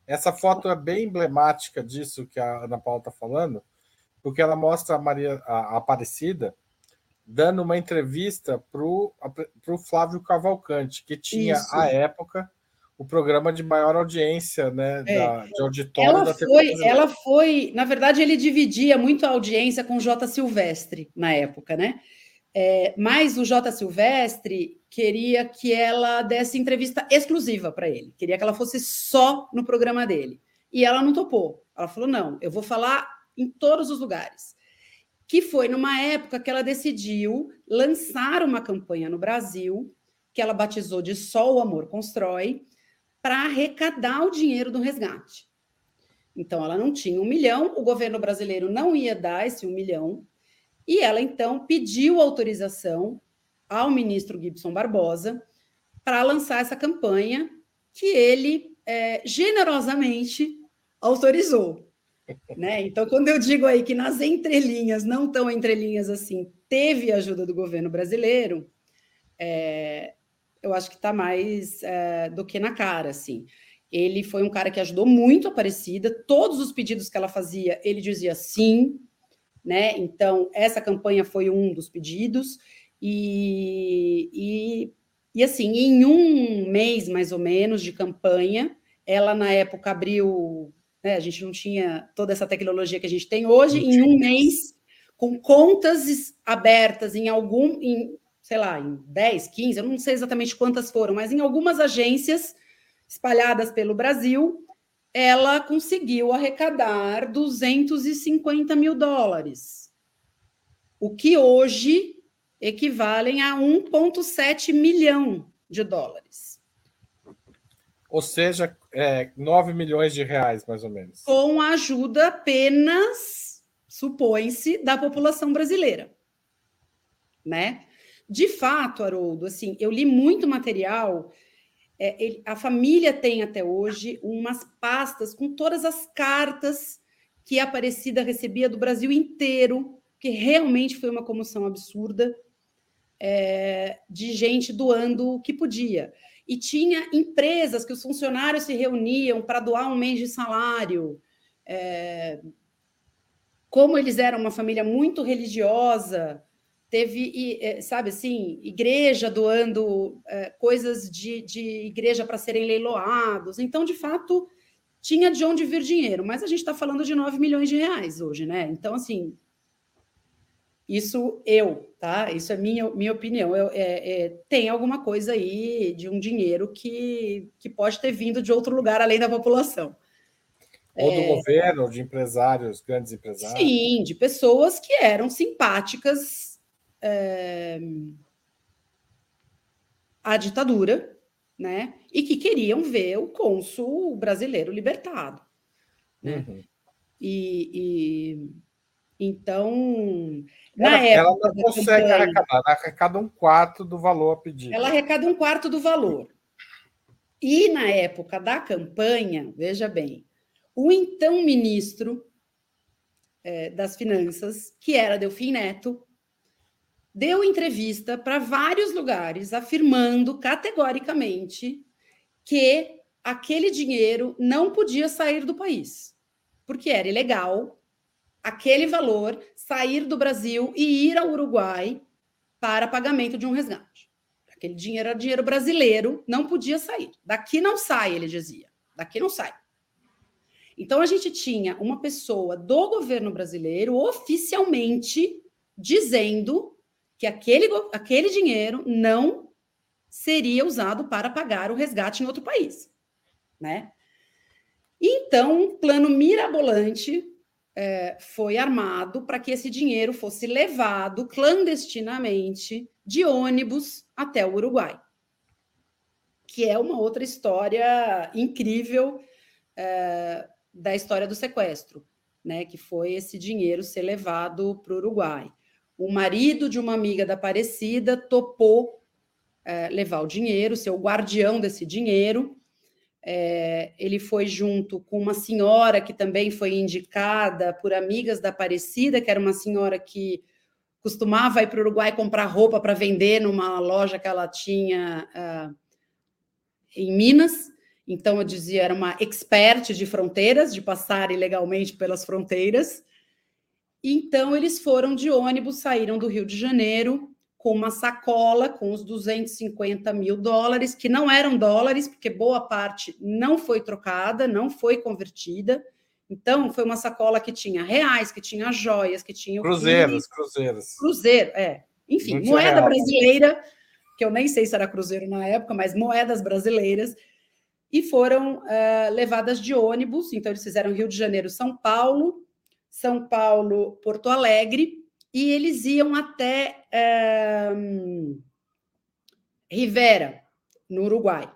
A: Essa foto é bem emblemática disso que a Ana Paula está falando porque ela mostra a Maria a Aparecida dando uma entrevista para o Flávio Cavalcante, que tinha, Isso. à época, o programa de maior audiência, né, é. da, de auditório
B: ela
A: da
B: foi, Ela foi, na verdade, ele dividia muito a audiência com o J. Silvestre na época, né? É, mas o J. Silvestre queria que ela desse entrevista exclusiva para ele, queria que ela fosse só no programa dele. E ela não topou. Ela falou: não, eu vou falar em todos os lugares. Que foi numa época que ela decidiu lançar uma campanha no Brasil, que ela batizou de Só o Amor Constrói, para arrecadar o dinheiro do resgate. Então, ela não tinha um milhão, o governo brasileiro não ia dar esse um milhão, e ela então pediu autorização ao ministro Gibson Barbosa para lançar essa campanha que ele é, generosamente autorizou. Né? Então, quando eu digo aí que nas entrelinhas, não tão entrelinhas assim, teve ajuda do governo brasileiro, é, eu acho que está mais é, do que na cara, assim. Ele foi um cara que ajudou muito a Aparecida, todos os pedidos que ela fazia, ele dizia sim, né? Então, essa campanha foi um dos pedidos, e, e, e assim, em um mês mais ou menos de campanha, ela na época abriu né? A gente não tinha toda essa tecnologia que a gente tem hoje. Em um mês, com contas abertas em algum, em, sei lá, em 10, 15, eu não sei exatamente quantas foram, mas em algumas agências espalhadas pelo Brasil, ela conseguiu arrecadar 250 mil dólares, o que hoje equivalem a 1,7 milhão de dólares.
A: Ou seja, é, 9 milhões de reais, mais ou menos.
B: Com a ajuda apenas, supõe-se, da população brasileira. Né? De fato, Haroldo, assim, eu li muito material. É, ele, a família tem até hoje umas pastas com todas as cartas que a Aparecida recebia do Brasil inteiro, que realmente foi uma comoção absurda, é, de gente doando o que podia e tinha empresas que os funcionários se reuniam para doar um mês de salário. É, como eles eram uma família muito religiosa, teve, é, sabe assim, igreja doando é, coisas de, de igreja para serem leiloados. Então, de fato, tinha de onde vir dinheiro, mas a gente está falando de 9 milhões de reais hoje, né? Então, assim, isso eu, tá? Isso é minha, minha opinião. Eu, é, é, tem alguma coisa aí de um dinheiro que, que pode ter vindo de outro lugar além da população.
A: Ou do é, governo, de empresários, grandes empresários.
B: Sim, de pessoas que eram simpáticas é, à ditadura, né? E que queriam ver o cônsul brasileiro libertado. Né? Uhum. E, e então
A: na ela, época. Ela não consegue campanha, arrecadar, ela arrecada um quarto do valor pedido.
B: Ela arrecada um quarto do valor. E na época da campanha, veja bem, o então ministro é, das Finanças, que era Delfim Neto, deu entrevista para vários lugares afirmando categoricamente que aquele dinheiro não podia sair do país, porque era ilegal aquele valor, sair do Brasil e ir ao Uruguai para pagamento de um resgate. Aquele dinheiro era dinheiro brasileiro, não podia sair. Daqui não sai, ele dizia. Daqui não sai. Então a gente tinha uma pessoa do governo brasileiro oficialmente dizendo que aquele, aquele dinheiro não seria usado para pagar o resgate em outro país, né? Então, um plano mirabolante é, foi armado para que esse dinheiro fosse levado clandestinamente de ônibus até o Uruguai, que é uma outra história incrível é, da história do sequestro, né? Que foi esse dinheiro ser levado para o Uruguai. O marido de uma amiga da Aparecida topou é, levar o dinheiro, ser o guardião desse dinheiro, é, ele foi junto com uma senhora que também foi indicada por amigas da Aparecida, que era uma senhora que costumava ir para o Uruguai comprar roupa para vender numa loja que ela tinha uh, em Minas. Então, eu dizia, era uma expert de fronteiras, de passar ilegalmente pelas fronteiras. Então, eles foram de ônibus, saíram do Rio de Janeiro com uma sacola com os 250 mil dólares, que não eram dólares, porque boa parte não foi trocada, não foi convertida. Então, foi uma sacola que tinha reais, que tinha joias, que tinha.
A: Cruzeiros, cruzeiros.
B: Cruzeiro, é. Enfim, moeda real. brasileira, que eu nem sei se era cruzeiro na época, mas moedas brasileiras. e foram uh, levadas de ônibus. Então, eles fizeram Rio de Janeiro, São Paulo, São Paulo, Porto Alegre, e eles iam até uh, Rivera, no Uruguai.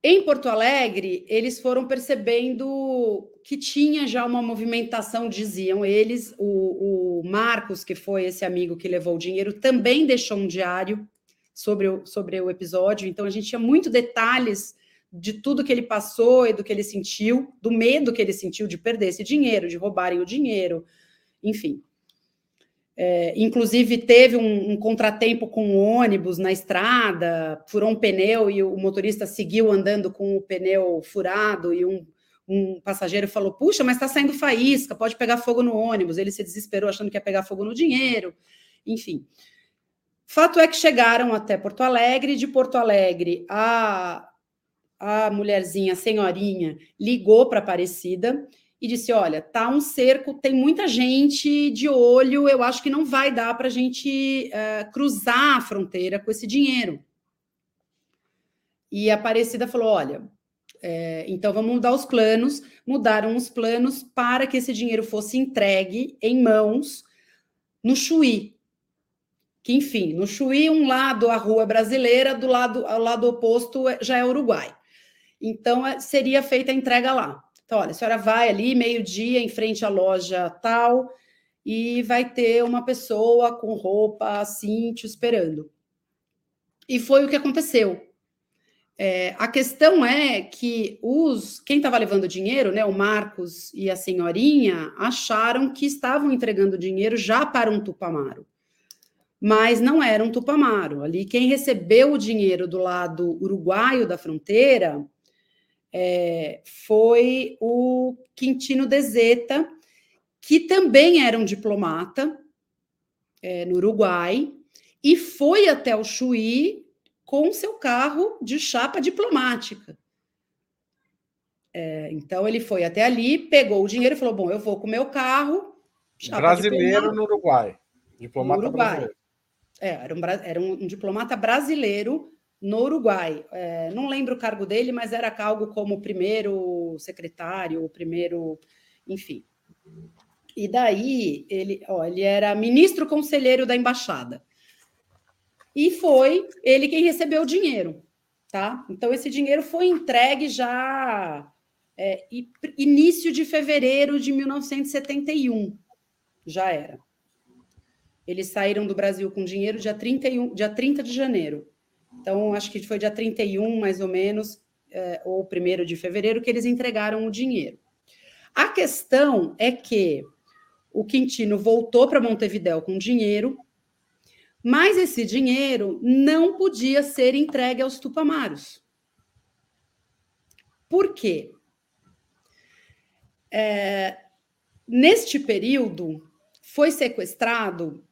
B: Em Porto Alegre, eles foram percebendo que tinha já uma movimentação, diziam eles. O, o, Marcos, que foi esse amigo que levou o dinheiro, também deixou um diário sobre o, sobre o episódio. Então, a gente tinha muito detalhes de tudo que ele passou e do que ele sentiu, do medo que ele sentiu de perder esse dinheiro, de roubarem o dinheiro, enfim. É, inclusive, teve um, um, contratempo com o ônibus na estrada, furou um pneu e o motorista seguiu andando com o pneu furado. E um, um passageiro falou: Puxa, mas está saindo faísca, pode pegar fogo no ônibus. Ele se desesperou achando que ia pegar fogo no dinheiro. Enfim. Fato é que chegaram até Porto Alegre. De Porto Alegre, a, a mulherzinha, a senhorinha, ligou para Aparecida e disse: Olha, tá um cerco, tem muita gente de olho, eu acho que não vai dar para a gente uh, cruzar a fronteira com esse dinheiro. E a Aparecida falou: Olha, é, então vamos mudar os planos. Mudaram os planos para que esse dinheiro fosse entregue em mãos no Chuí. Que, enfim, no Chuí, um lado a rua brasileira, do lado, ao lado oposto já é Uruguai. Então, é, seria feita a entrega lá. Então, olha, a senhora vai ali, meio-dia, em frente à loja tal, e vai ter uma pessoa com roupa assim te esperando. E foi o que aconteceu. É, a questão é que os quem estava levando dinheiro, né, o Marcos e a senhorinha, acharam que estavam entregando dinheiro já para um tupamaro. Mas não era um tupamaro. Ali, quem recebeu o dinheiro do lado uruguaio da fronteira é, foi o Quintino Dezeta, que também era um diplomata é, no Uruguai, e foi até o Chuí com seu carro de chapa diplomática. É, então ele foi até ali, pegou o dinheiro e falou: Bom, eu vou com o meu carro.
A: Brasileiro no Uruguai.
B: Diplomata no Uruguai. brasileiro. É, era um, era um, um diplomata brasileiro no Uruguai. É, não lembro o cargo dele, mas era algo como primeiro secretário, primeiro, enfim. E daí ele, ó, ele era ministro conselheiro da embaixada. E foi ele quem recebeu o dinheiro, tá? Então esse dinheiro foi entregue já é, início de fevereiro de 1971, já era. Eles saíram do Brasil com dinheiro dia 31, dia 30 de janeiro. Então, acho que foi dia 31, mais ou menos, é, ou 1 de fevereiro, que eles entregaram o dinheiro. A questão é que o Quintino voltou para Montevidéu com dinheiro, mas esse dinheiro não podia ser entregue aos tupamaros. Por quê? É, neste período, foi sequestrado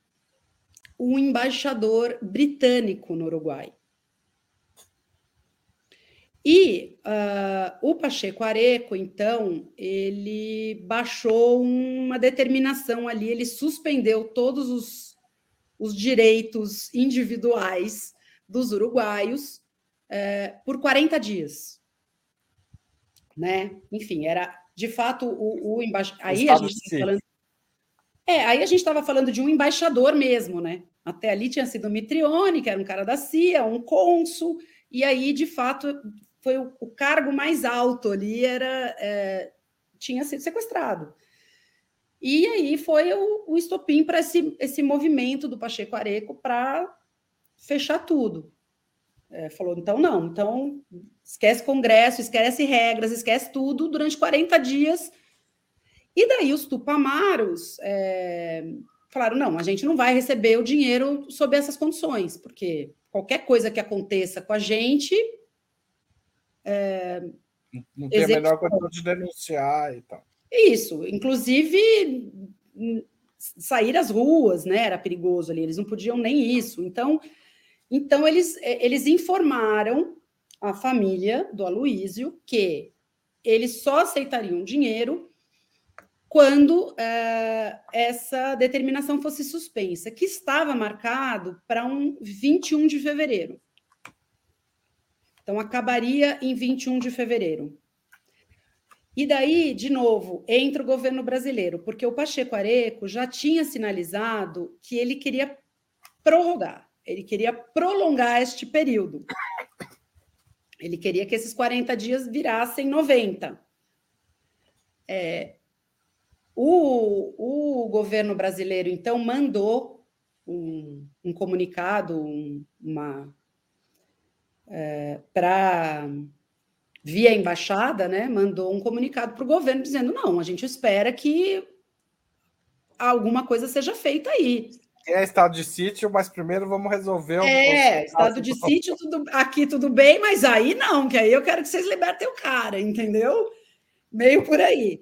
B: o embaixador britânico no Uruguai. E uh, o Pacheco Areco, então, ele baixou uma determinação ali, ele suspendeu todos os, os direitos individuais dos uruguaios uh, por 40 dias. Né? Enfim, era de fato o, o embaixador. Aí a gente falando. É, aí a gente estava falando de um embaixador mesmo, né? Até ali tinha sido o Mitrione, que era um cara da CIA, um cônsul, e aí, de fato, foi o, o cargo mais alto ali, era é, tinha sido sequestrado. E aí foi o, o estopim para esse, esse movimento do Pacheco Areco para fechar tudo. É, falou, então não, então esquece congresso, esquece regras, esquece tudo durante 40 dias. E daí os tupamaros é, falaram, não, a gente não vai receber o dinheiro sob essas condições, porque qualquer coisa que aconteça com a gente,
A: é, não tem a menor condição de denunciar e tal.
B: Isso, inclusive sair às ruas, né? Era perigoso ali, eles não podiam nem isso. Então, então eles, é, eles informaram a família do Aloísio que eles só aceitariam dinheiro quando é, essa determinação fosse suspensa, que estava marcado para um 21 de fevereiro. Então, acabaria em 21 de fevereiro. E daí, de novo, entra o governo brasileiro, porque o Pacheco Areco já tinha sinalizado que ele queria prorrogar, ele queria prolongar este período. Ele queria que esses 40 dias virassem 90. É, o, o governo brasileiro, então, mandou um, um comunicado, um, uma. É, para via embaixada, né, mandou um comunicado para o governo dizendo: não, a gente espera que alguma coisa seja feita aí.
A: É estado de sítio, mas primeiro vamos resolver
B: o. É, estado de sítio, tudo, aqui tudo bem, mas aí não, que aí eu quero que vocês libertem o cara, entendeu? Meio por aí.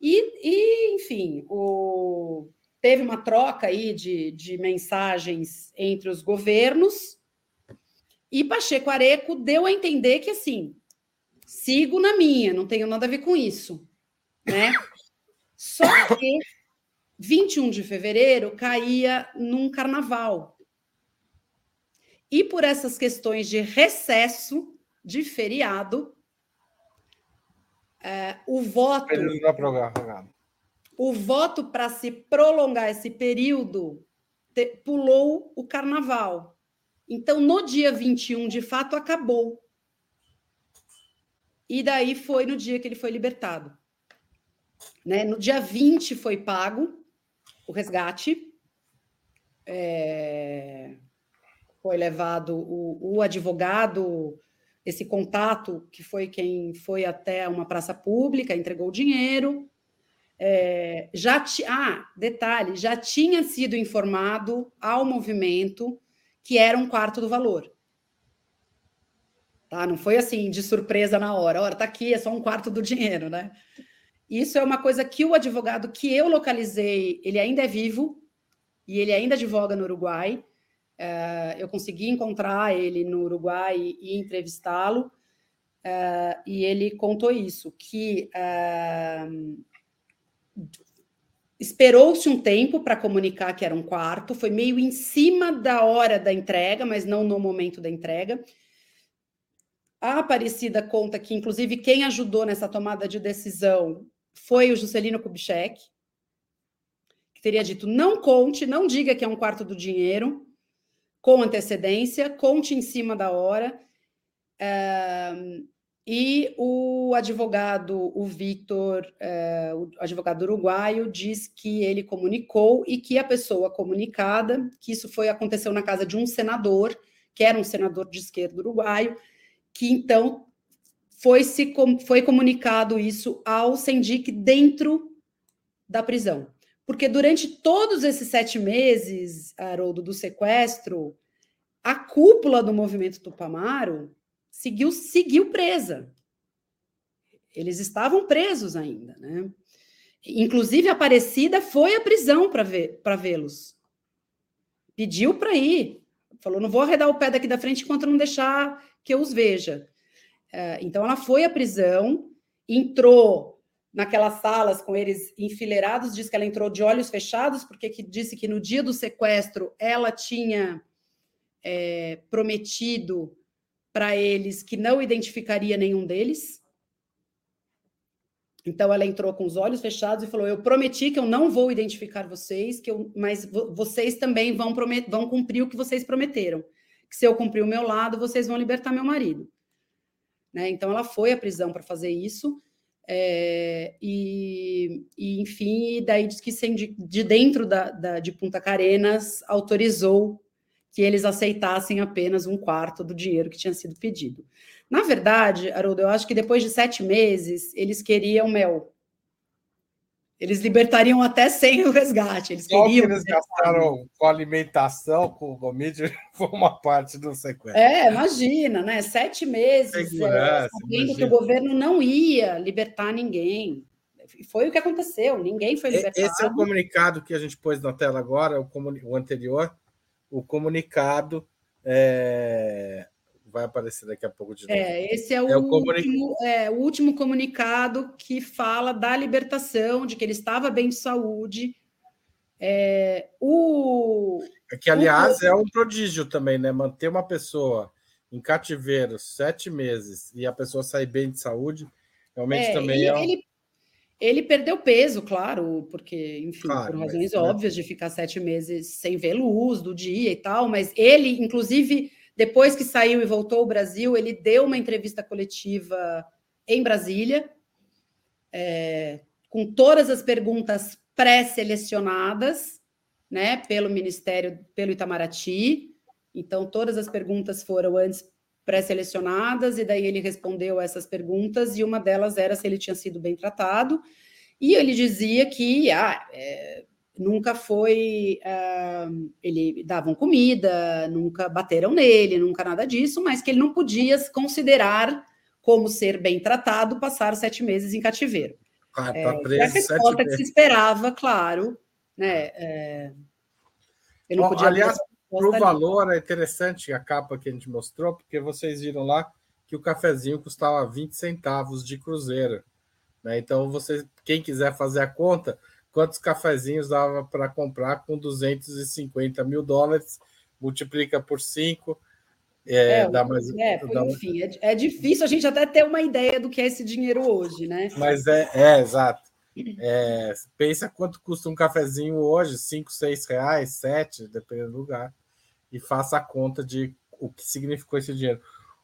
B: E, e enfim, o, teve uma troca aí de, de mensagens entre os governos, e Pacheco Areco deu a entender que assim sigo na minha, não tenho nada a ver com isso, né? Só que 21 de fevereiro caía num carnaval. E por essas questões de recesso de feriado, é, o voto. O voto para se prolongar esse período te, pulou o carnaval. Então, no dia 21, de fato, acabou. E daí foi no dia que ele foi libertado. Né? No dia 20 foi pago o resgate. É... Foi levado o, o advogado, esse contato, que foi quem foi até uma praça pública, entregou o dinheiro. É, já ti, ah, detalhe, já tinha sido informado ao movimento que era um quarto do valor. Tá? Não foi assim de surpresa na hora. Ora, tá aqui, é só um quarto do dinheiro, né? Isso é uma coisa que o advogado que eu localizei, ele ainda é vivo e ele ainda advoga no Uruguai. Uh, eu consegui encontrar ele no Uruguai e, e entrevistá-lo. Uh, e ele contou isso, que uh, esperou-se um tempo para comunicar que era um quarto, foi meio em cima da hora da entrega, mas não no momento da entrega. A Aparecida conta que, inclusive, quem ajudou nessa tomada de decisão foi o Juscelino Kubitschek, que teria dito: não conte, não diga que é um quarto do dinheiro, com antecedência, conte em cima da hora. E o advogado, o Victor, uh, o advogado uruguaio, diz que ele comunicou e que a pessoa comunicada, que isso foi aconteceu na casa de um senador, que era um senador de esquerda uruguaio, que então foi, se, foi comunicado isso ao Sendic dentro da prisão. Porque durante todos esses sete meses, Haroldo, do sequestro, a cúpula do movimento Tupamaro seguiu, seguiu presa. Eles estavam presos ainda, né? Inclusive, a Aparecida foi à prisão para vê-los. Pediu para ir. Falou: não vou arredar o pé daqui da frente enquanto não deixar que eu os veja. É, então, ela foi à prisão, entrou naquelas salas com eles enfileirados, diz que ela entrou de olhos fechados, porque que disse que no dia do sequestro ela tinha é, prometido para eles que não identificaria nenhum deles. Então ela entrou com os olhos fechados e falou: "Eu prometi que eu não vou identificar vocês, que eu, mas vocês também vão, promet, vão cumprir o que vocês prometeram que se eu cumprir o meu lado, vocês vão libertar meu marido. Né? Então, ela foi à prisão para fazer isso. É, e, e, enfim, daí diz que de, de dentro da, da, de Punta Carenas autorizou que eles aceitassem apenas um quarto do dinheiro que tinha sido pedido. Na verdade, Haroldo, eu acho que depois de sete meses eles queriam mel. Eles libertariam até sem o resgate. Eles Só queriam.
A: Que eles gastaram com alimentação, com o Gomide, foi uma parte do sequestro.
B: É, imagina, né? Sete meses é, sabendo que o governo não ia libertar ninguém. Foi o que aconteceu, ninguém foi libertado.
A: Esse é o comunicado que a gente pôs na tela agora, o, o anterior, o comunicado é, vai aparecer daqui a pouco de
B: novo. É, esse é, o, é o, último, é, o último comunicado que fala da libertação, de que ele estava bem de saúde. É, o,
A: é que, aliás, o... é um prodígio também, né? Manter uma pessoa em cativeiro sete meses e a pessoa sair bem de saúde, realmente
B: é,
A: também é.
B: Ele, ele perdeu peso, claro, porque, enfim, claro, por razões mas, né? óbvias né? de ficar sete meses sem ver luz do dia e tal, mas ele, inclusive, depois que saiu e voltou ao Brasil, ele deu uma entrevista coletiva em Brasília, é, com todas as perguntas pré-selecionadas, né, pelo Ministério, pelo Itamaraty. Então, todas as perguntas foram antes pré-selecionadas, e daí ele respondeu essas perguntas, e uma delas era se ele tinha sido bem tratado, e ele dizia que ah, é, nunca foi. Uh, ele davam comida, nunca bateram nele, nunca nada disso, mas que ele não podia considerar como ser bem tratado passar sete meses em cativeiro.
A: Ah, tá é, preso,
B: a resposta que se esperava, claro, né? É,
A: eu não Bom, podia aliás, para o valor é interessante a capa que a gente mostrou, porque vocês viram lá que o cafezinho custava 20 centavos de cruzeiro. Né? Então, você, quem quiser fazer a conta, quantos cafezinhos dava para comprar com 250 mil dólares, multiplica por 5.
B: É, é, dá mais, é dá enfim, é, é, difícil a gente até ter uma ideia do que é esse dinheiro hoje, né?
A: Mas é, é exato. É, pensa quanto custa um cafezinho hoje, 5, 6 reais, 7, dependendo do lugar e faça a conta de o que significou esse dinheiro.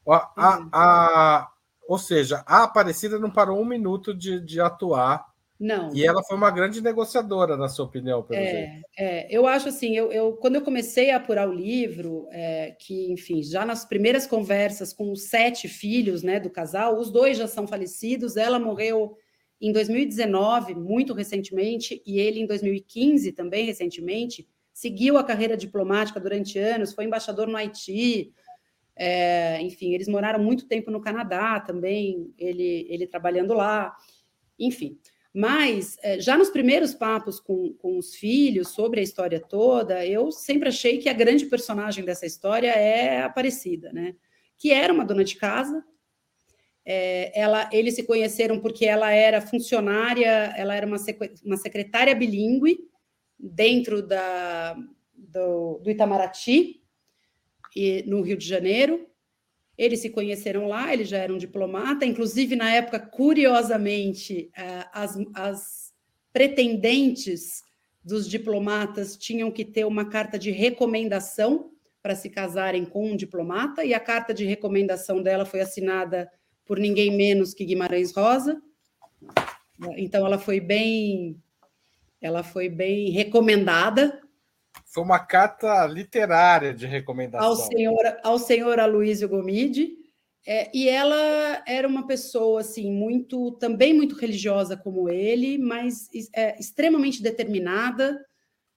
A: A, a, a, ou seja, a Aparecida não parou um minuto de, de atuar.
B: Não.
A: E ela foi uma grande negociadora, na sua opinião,
B: pelo é, jeito. É, eu acho assim, eu, eu, quando eu comecei a apurar o livro, é, que, enfim, já nas primeiras conversas com os sete filhos né, do casal, os dois já são falecidos, ela morreu em 2019, muito recentemente, e ele em 2015, também recentemente seguiu a carreira diplomática durante anos, foi embaixador no Haiti, é, enfim, eles moraram muito tempo no Canadá também, ele, ele trabalhando lá, enfim. Mas, é, já nos primeiros papos com, com os filhos sobre a história toda, eu sempre achei que a grande personagem dessa história é a Aparecida, né? Que era uma dona de casa, é, ela, eles se conheceram porque ela era funcionária, ela era uma, uma secretária bilíngue, dentro da, do, do Itamaraty, e, no Rio de Janeiro. Eles se conheceram lá, ele já era um diplomata, inclusive na época, curiosamente, é, as, as pretendentes dos diplomatas tinham que ter uma carta de recomendação para se casarem com um diplomata, e a carta de recomendação dela foi assinada por ninguém menos que Guimarães Rosa. Então, ela foi bem ela foi bem recomendada.
A: Foi uma carta literária de recomendação.
B: Ao senhor, ao senhor Aloysio Gomide. É, e ela era uma pessoa assim muito também muito religiosa como ele, mas é, extremamente determinada,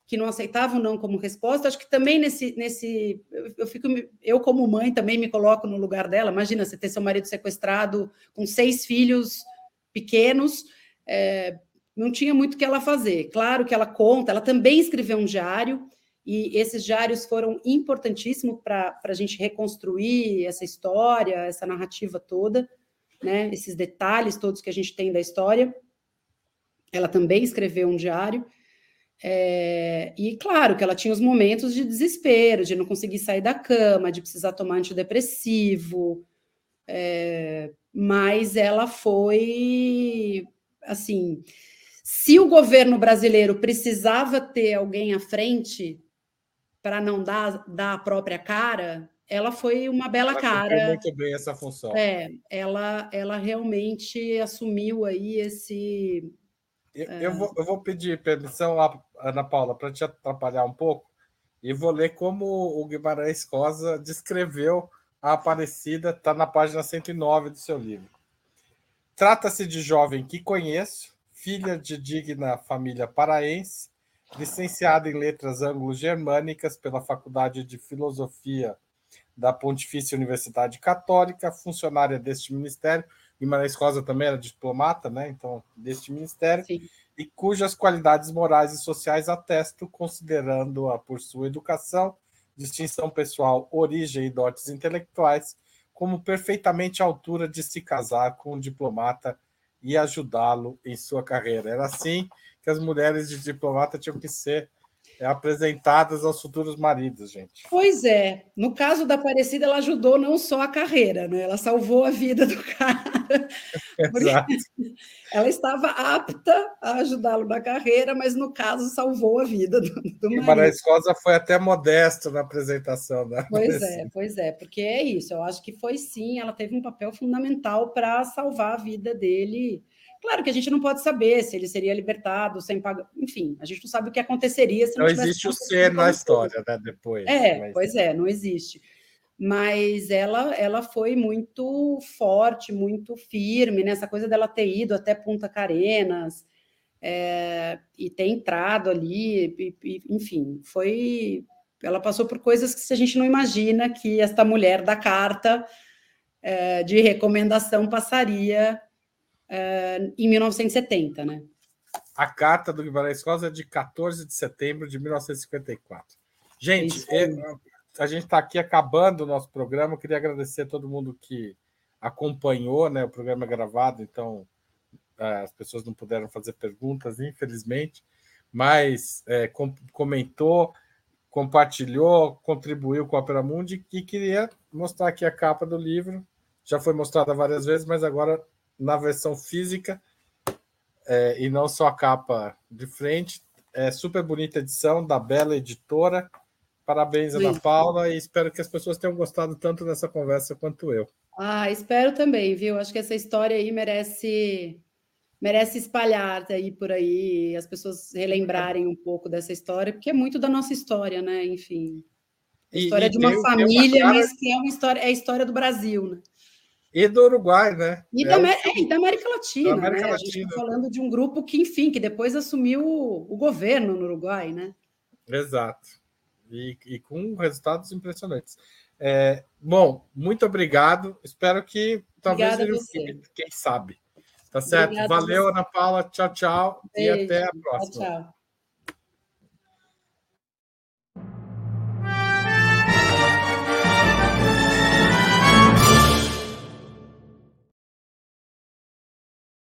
B: que não aceitava o não como resposta. Acho que também nesse nesse eu fico eu como mãe também me coloco no lugar dela. Imagina você ter seu marido sequestrado com seis filhos pequenos. É, não tinha muito o que ela fazer. Claro que ela conta, ela também escreveu um diário, e esses diários foram importantíssimos para a gente reconstruir essa história, essa narrativa toda, né? esses detalhes todos que a gente tem da história. Ela também escreveu um diário. É, e claro que ela tinha os momentos de desespero, de não conseguir sair da cama, de precisar tomar antidepressivo, é, mas ela foi assim se o governo brasileiro precisava ter alguém à frente para não dar, dar a própria cara, ela foi uma bela ela cara.
A: muito bem essa função.
B: É, ela, ela realmente assumiu aí esse.
A: Eu, é... eu, vou, eu vou pedir permissão, Ana Paula, para te atrapalhar um pouco, e vou ler como o Guimarães Rosa descreveu a Aparecida, está na página 109 do seu livro. Trata-se de jovem que conheço, filha de digna família paraense, licenciada em Letras Anglo-Germânicas pela Faculdade de Filosofia da Pontifícia Universidade Católica, funcionária deste ministério. Guimarães Rosa também era diplomata, né? Então, deste ministério, Sim. e cujas qualidades morais e sociais atesto, considerando-a por sua educação, distinção pessoal, origem e dotes intelectuais, como perfeitamente à altura de se casar com um diplomata e ajudá-lo em sua carreira. Era assim que as mulheres de diplomata tinham que ser apresentadas aos futuros maridos, gente.
B: Pois é. No caso da Aparecida, ela ajudou não só a carreira, né? Ela salvou a vida do cara. Exato. Ela estava apta a ajudá-lo na carreira, mas no caso salvou a vida do, do marido.
A: Maria Escosa foi até modesto na apresentação da
B: Pois é, pois é, porque é isso. Eu acho que foi sim, ela teve um papel fundamental para salvar a vida dele Claro que a gente não pode saber se ele seria libertado sem pagar, enfim, a gente não sabe o que aconteceria se
A: não, não existe o ser na história, né? Depois.
B: É, mas... pois é, não existe. Mas ela, ela foi muito forte, muito firme nessa coisa dela ter ido até Punta Carenas é, e ter entrado ali, e, e, enfim, foi. Ela passou por coisas que a gente não imagina que esta mulher da carta é, de recomendação passaria uh, em 1970, né?
A: A carta do Guimarães Rosa é de 14 de setembro de 1954. Gente, é, a gente está aqui acabando o nosso programa. Eu queria agradecer a todo mundo que acompanhou, né? O programa é gravado, então é, as pessoas não puderam fazer perguntas, infelizmente, mas é, com, comentou, compartilhou, contribuiu com a Opera Mundi e queria mostrar aqui a capa do livro. Já foi mostrada várias vezes, mas agora na versão física é, e não só a capa de frente. É super bonita edição da Bela Editora. Parabéns, Ana Paula, e espero que as pessoas tenham gostado tanto dessa conversa quanto eu.
B: Ah, espero também, viu? Acho que essa história aí merece merece espalhar aí por aí, as pessoas relembrarem um pouco dessa história, porque é muito da nossa história, né? Enfim. A história e, de uma família, uma cara... mas que é uma história, é a história do Brasil, né?
A: E do Uruguai, né?
B: E, é da, é, e da, América Latina, da América né? Latina. A gente está falando de um grupo que, enfim, que depois assumiu o, governo no Uruguai, né?
A: Exato. E, e com resultados impressionantes. É, bom, muito obrigado. Espero que talvez ele, quem sabe. Tá certo? Obrigada Valeu, Ana Paula. Tchau, tchau. Beijo. E até a próxima. Tchau, tchau.